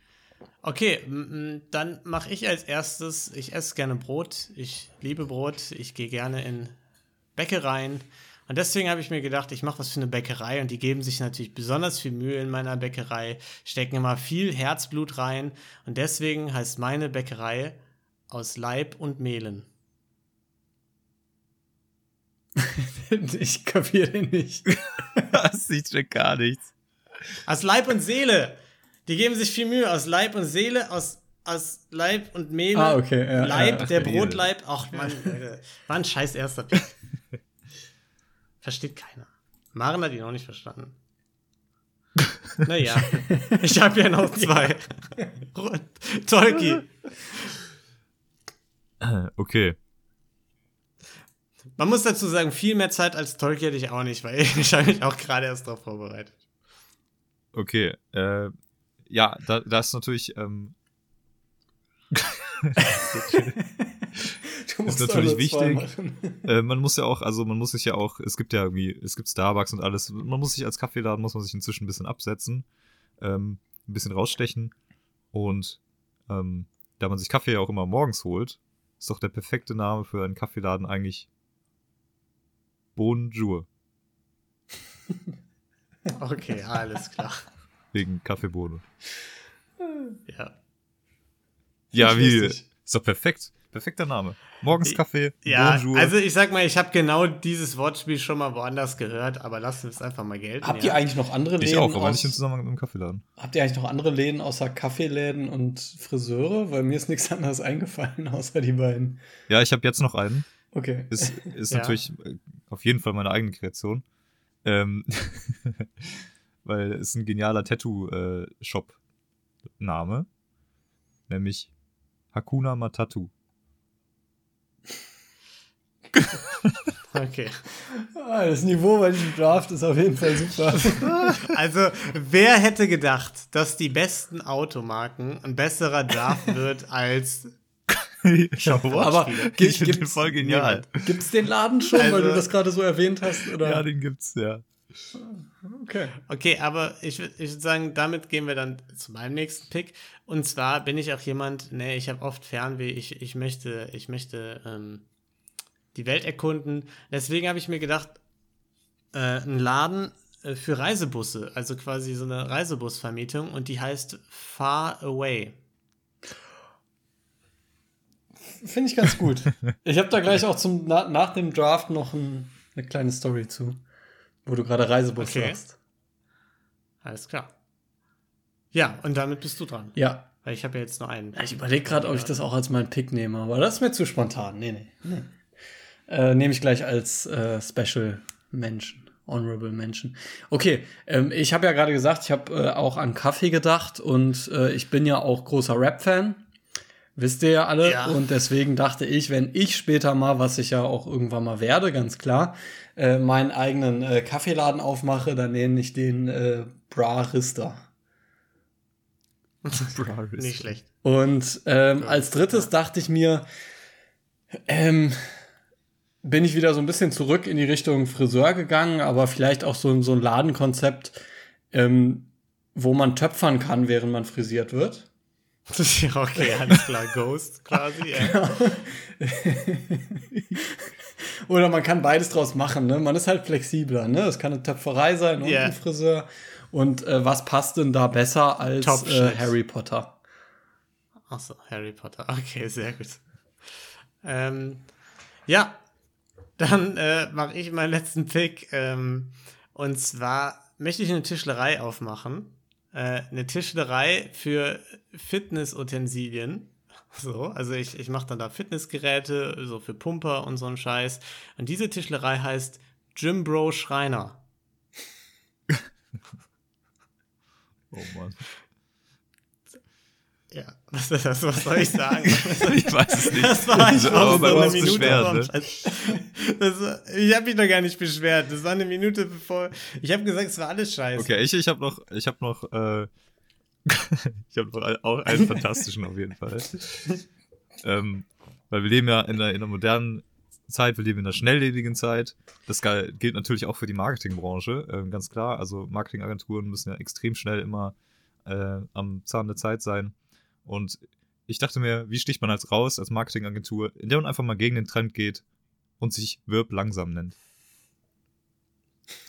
Okay, dann mache ich als erstes, ich esse gerne Brot, ich liebe Brot, ich gehe gerne in Bäckereien. Und deswegen habe ich mir gedacht, ich mache was für eine Bäckerei und die geben sich natürlich besonders viel Mühe in meiner Bäckerei, stecken immer viel Herzblut rein und deswegen heißt meine Bäckerei aus Leib und Mehlen. *laughs* ich kapiere nicht. *laughs* das sieht schon gar nichts. Aus Leib und Seele. Die geben sich viel Mühe. Aus Leib und Seele, aus, aus Leib und Mehl. Ah, okay. Ja, Leib, ja, der Brotleib. Ach man, war ein scheiß erster Pick. *laughs* Versteht keiner. Maren hat ihn auch nicht verstanden. *laughs* Naja, ich habe ja noch zwei. *laughs* Tolki. Okay. Man muss dazu sagen, viel mehr Zeit als Tolki hätte ich auch nicht, weil ich habe mich auch gerade erst darauf vorbereitet. Okay, äh, ja, da, da ist natürlich. Ähm, *laughs* ist natürlich wichtig. Äh, man muss ja auch, also man muss sich ja auch, es gibt ja irgendwie, es gibt Starbucks und alles. Man muss sich als Kaffeeladen, muss man sich inzwischen ein bisschen absetzen, ähm, ein bisschen rausstechen. Und ähm, da man sich Kaffee ja auch immer morgens holt, ist doch der perfekte Name für einen Kaffeeladen eigentlich Bonjour. *laughs* Okay, alles klar. Wegen Kaffeebohne. Ja. Ja, wie? Ist doch perfekt. Perfekter Name. Morgens Kaffee. Ja, Bonjour. also ich sag mal, ich habe genau dieses Wortspiel schon mal woanders gehört, aber lassen wir es einfach mal gelten. Habt ja. ihr eigentlich noch andere Läden? Ich auch, aber nicht im Zusammenhang mit dem Kaffeeladen. Habt ihr eigentlich noch andere Läden außer Kaffeeläden und Friseure? Weil mir ist nichts anderes eingefallen, *laughs* außer die beiden. Ja, ich habe jetzt noch einen. Okay. Ist, ist *laughs* ja. natürlich äh, auf jeden Fall meine eigene Kreation. Ähm, *laughs* weil es ein genialer Tattoo-Shop-Name. Äh, nämlich Hakuna Matatu. *laughs* Okay. Ah, das Niveau bei diesem Draft ist auf jeden Fall super. *laughs* Also, wer hätte gedacht, dass die besten Automarken ein besserer Draft wird als *laughs* aber ich finde den voll genial. Gibt es den Laden schon, also, weil du das gerade so erwähnt hast? Oder? Ja, den gibt's, ja. Okay. Okay, aber ich, ich würde sagen, damit gehen wir dann zu meinem nächsten Pick. Und zwar bin ich auch jemand, ne, ich habe oft Fernweh, ich, ich möchte, ich möchte ähm, die Welt erkunden. Deswegen habe ich mir gedacht, äh, ein Laden äh, für Reisebusse, also quasi so eine Reisebusvermietung und die heißt Far Away. Finde ich ganz gut. *laughs* ich habe da gleich auch zum, na, nach dem Draft noch ein, eine kleine Story zu. Wo du gerade Reisebus okay. sagst. Alles klar. Ja, und damit bist du dran. Ja. Weil ich habe ja jetzt nur einen. Ich überlege gerade, ob ich das auch als meinen Pick nehme, aber das ist mir zu spontan. Nee, nee. nee. Äh, nehme ich gleich als äh, Special Menschen. Honorable Menschen. Okay, ähm, ich habe ja gerade gesagt, ich habe äh, auch an Kaffee gedacht und äh, ich bin ja auch großer Rap-Fan. Wisst ihr ja alle. Ja. Und deswegen dachte ich, wenn ich später mal, was ich ja auch irgendwann mal werde, ganz klar, äh, meinen eigenen äh, Kaffeeladen aufmache, dann nenne ich den äh, Brarista. *laughs* Nicht schlecht. Und ähm, als drittes dachte ich mir, ähm, bin ich wieder so ein bisschen zurück in die Richtung Friseur gegangen, aber vielleicht auch so, so ein Ladenkonzept, ähm, wo man töpfern kann, während man frisiert wird. Ja, okay, alles klar, Ghost quasi. Ja. Oder man kann beides draus machen, ne? Man ist halt flexibler, ne? Es kann eine Töpferei sein und yeah. ein Friseur. Und äh, was passt denn da besser als äh, Harry Potter? Achso, Harry Potter. Okay, sehr gut. Ähm, ja, dann äh, mache ich meinen letzten Pick. Ähm, und zwar möchte ich eine Tischlerei aufmachen äh, eine Tischlerei für Fitnessutensilien. So, also ich, ich mache dann da Fitnessgeräte, so für Pumper und so ein Scheiß. Und diese Tischlerei heißt Jim Bro Schreiner. *laughs* oh Mann. Ja, *laughs* was, was, was soll ich sagen? *laughs* ich weiß es nicht. Das war einfach so eine Minute beschwert, ne? das, Ich habe mich noch gar nicht beschwert. Das war eine Minute bevor. Ich habe gesagt, es war alles scheiße. Okay, ich, ich habe noch, ich habe noch, äh, *laughs* ich habe noch auch einen fantastischen auf jeden Fall. ähm, weil wir leben ja in einer, in einer modernen Zeit, wir leben in einer schnelllebigen Zeit. Das gilt natürlich auch für die Marketingbranche, äh, ganz klar. Also Marketingagenturen müssen ja extrem schnell immer äh, am Zahn der Zeit sein. Und ich dachte mir, wie sticht man als raus, als Marketingagentur, in der man einfach mal gegen den Trend geht und sich Wirb langsam nennt?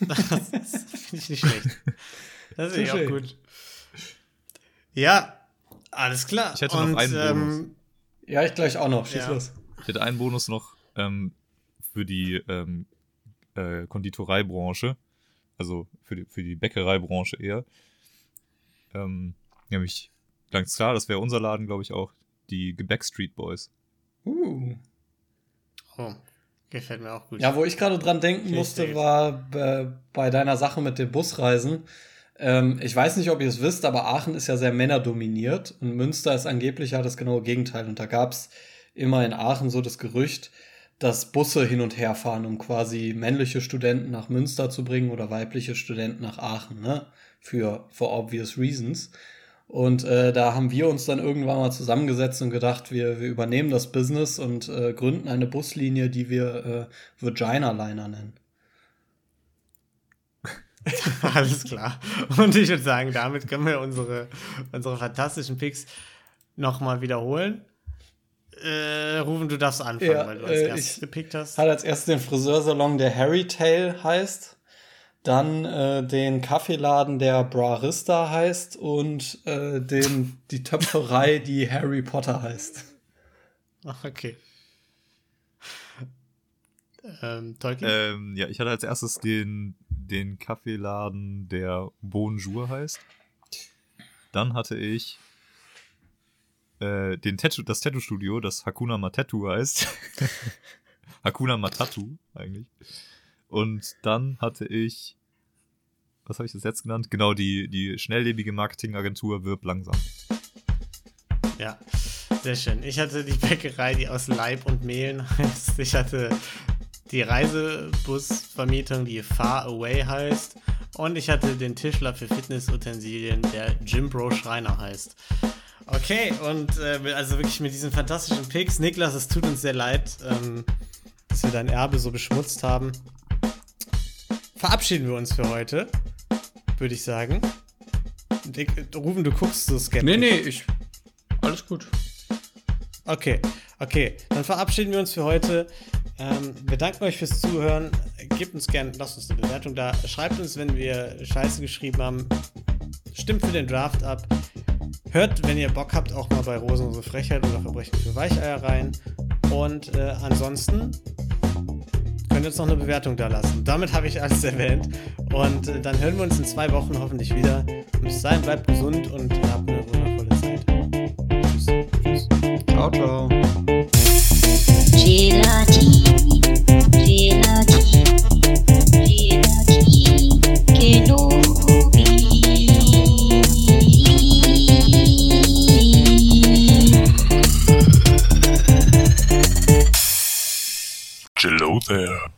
Das finde ich nicht schlecht. Das finde ich auch gut. Ja, alles klar. Ich hätte und, noch einen ähm, Bonus. Ja, ich gleich auch noch. Schieß ja. los. Ich hätte einen Bonus noch ähm, für die ähm, äh, Konditoreibranche. Also für die, für die Bäckereibranche eher. Ähm, nämlich Ganz klar, das wäre unser Laden, glaube ich, auch. Die Gebäck Street Boys. Uh. Oh, gefällt mir auch gut. Ja, wo ich gerade dran denken Richtig. musste, war äh, bei deiner Sache mit den Busreisen. Ähm, ich weiß nicht, ob ihr es wisst, aber Aachen ist ja sehr männerdominiert und Münster ist angeblich ja das genaue Gegenteil. Und da gab es immer in Aachen so das Gerücht, dass Busse hin und her fahren, um quasi männliche Studenten nach Münster zu bringen oder weibliche Studenten nach Aachen, ne? Für for obvious reasons. Und äh, da haben wir uns dann irgendwann mal zusammengesetzt und gedacht, wir, wir übernehmen das Business und äh, gründen eine Buslinie, die wir äh, Vagina Liner nennen. *laughs* Alles klar. Und ich würde sagen, damit können wir unsere, unsere fantastischen Picks nochmal wiederholen. Äh, Rufen, du darfst anfangen, ja, weil du als äh, erstes gepickt hast. Hat als erstes den Friseursalon, der Harry Tail heißt dann äh, den Kaffeeladen, der Brarista heißt und äh, den, die Töpferei, die Harry Potter heißt. Ach, okay. Ähm, ähm, ja, ich hatte als erstes den, den Kaffeeladen, der Bonjour heißt. Dann hatte ich äh, den Tattoo, das Tattoo-Studio, das Hakuna Matatu heißt. *laughs* Hakuna Matatu eigentlich. Und dann hatte ich, was habe ich das jetzt genannt? Genau, die, die schnelllebige Marketingagentur Wirb langsam. Ja, sehr schön. Ich hatte die Bäckerei, die aus Leib und Mehlen heißt. Ich hatte die Reisebusvermietung, die Far Away heißt. Und ich hatte den Tischler für Fitnessutensilien, der Jim Bro Schreiner heißt. Okay, und äh, also wirklich mit diesen fantastischen Picks. Niklas, es tut uns sehr leid, ähm, dass wir dein Erbe so beschmutzt haben verabschieden wir uns für heute, würde ich sagen. Dick, Ruben, du guckst so skeptisch. Nee, nee, ich. Alles gut. Okay, okay. Dann verabschieden wir uns für heute. Ähm, wir danken euch fürs Zuhören. Gebt uns gerne, lasst uns eine Bewertung da. Schreibt uns, wenn wir Scheiße geschrieben haben. Stimmt für den Draft ab. Hört, wenn ihr Bock habt, auch mal bei Rosenlose Frechheit oder Verbrechen für Weicheier rein. Und äh, ansonsten könnt jetzt noch eine Bewertung da lassen. Damit habe ich alles *laughs* erwähnt. Und äh, dann hören wir uns in zwei Wochen hoffentlich wieder. Bis dahin, bleibt gesund und habt eine wundervolle Zeit. Tschüss. Tschüss. Ciao, ciao. Gelati, Gelati, Gelati, Kenobi. Hello there.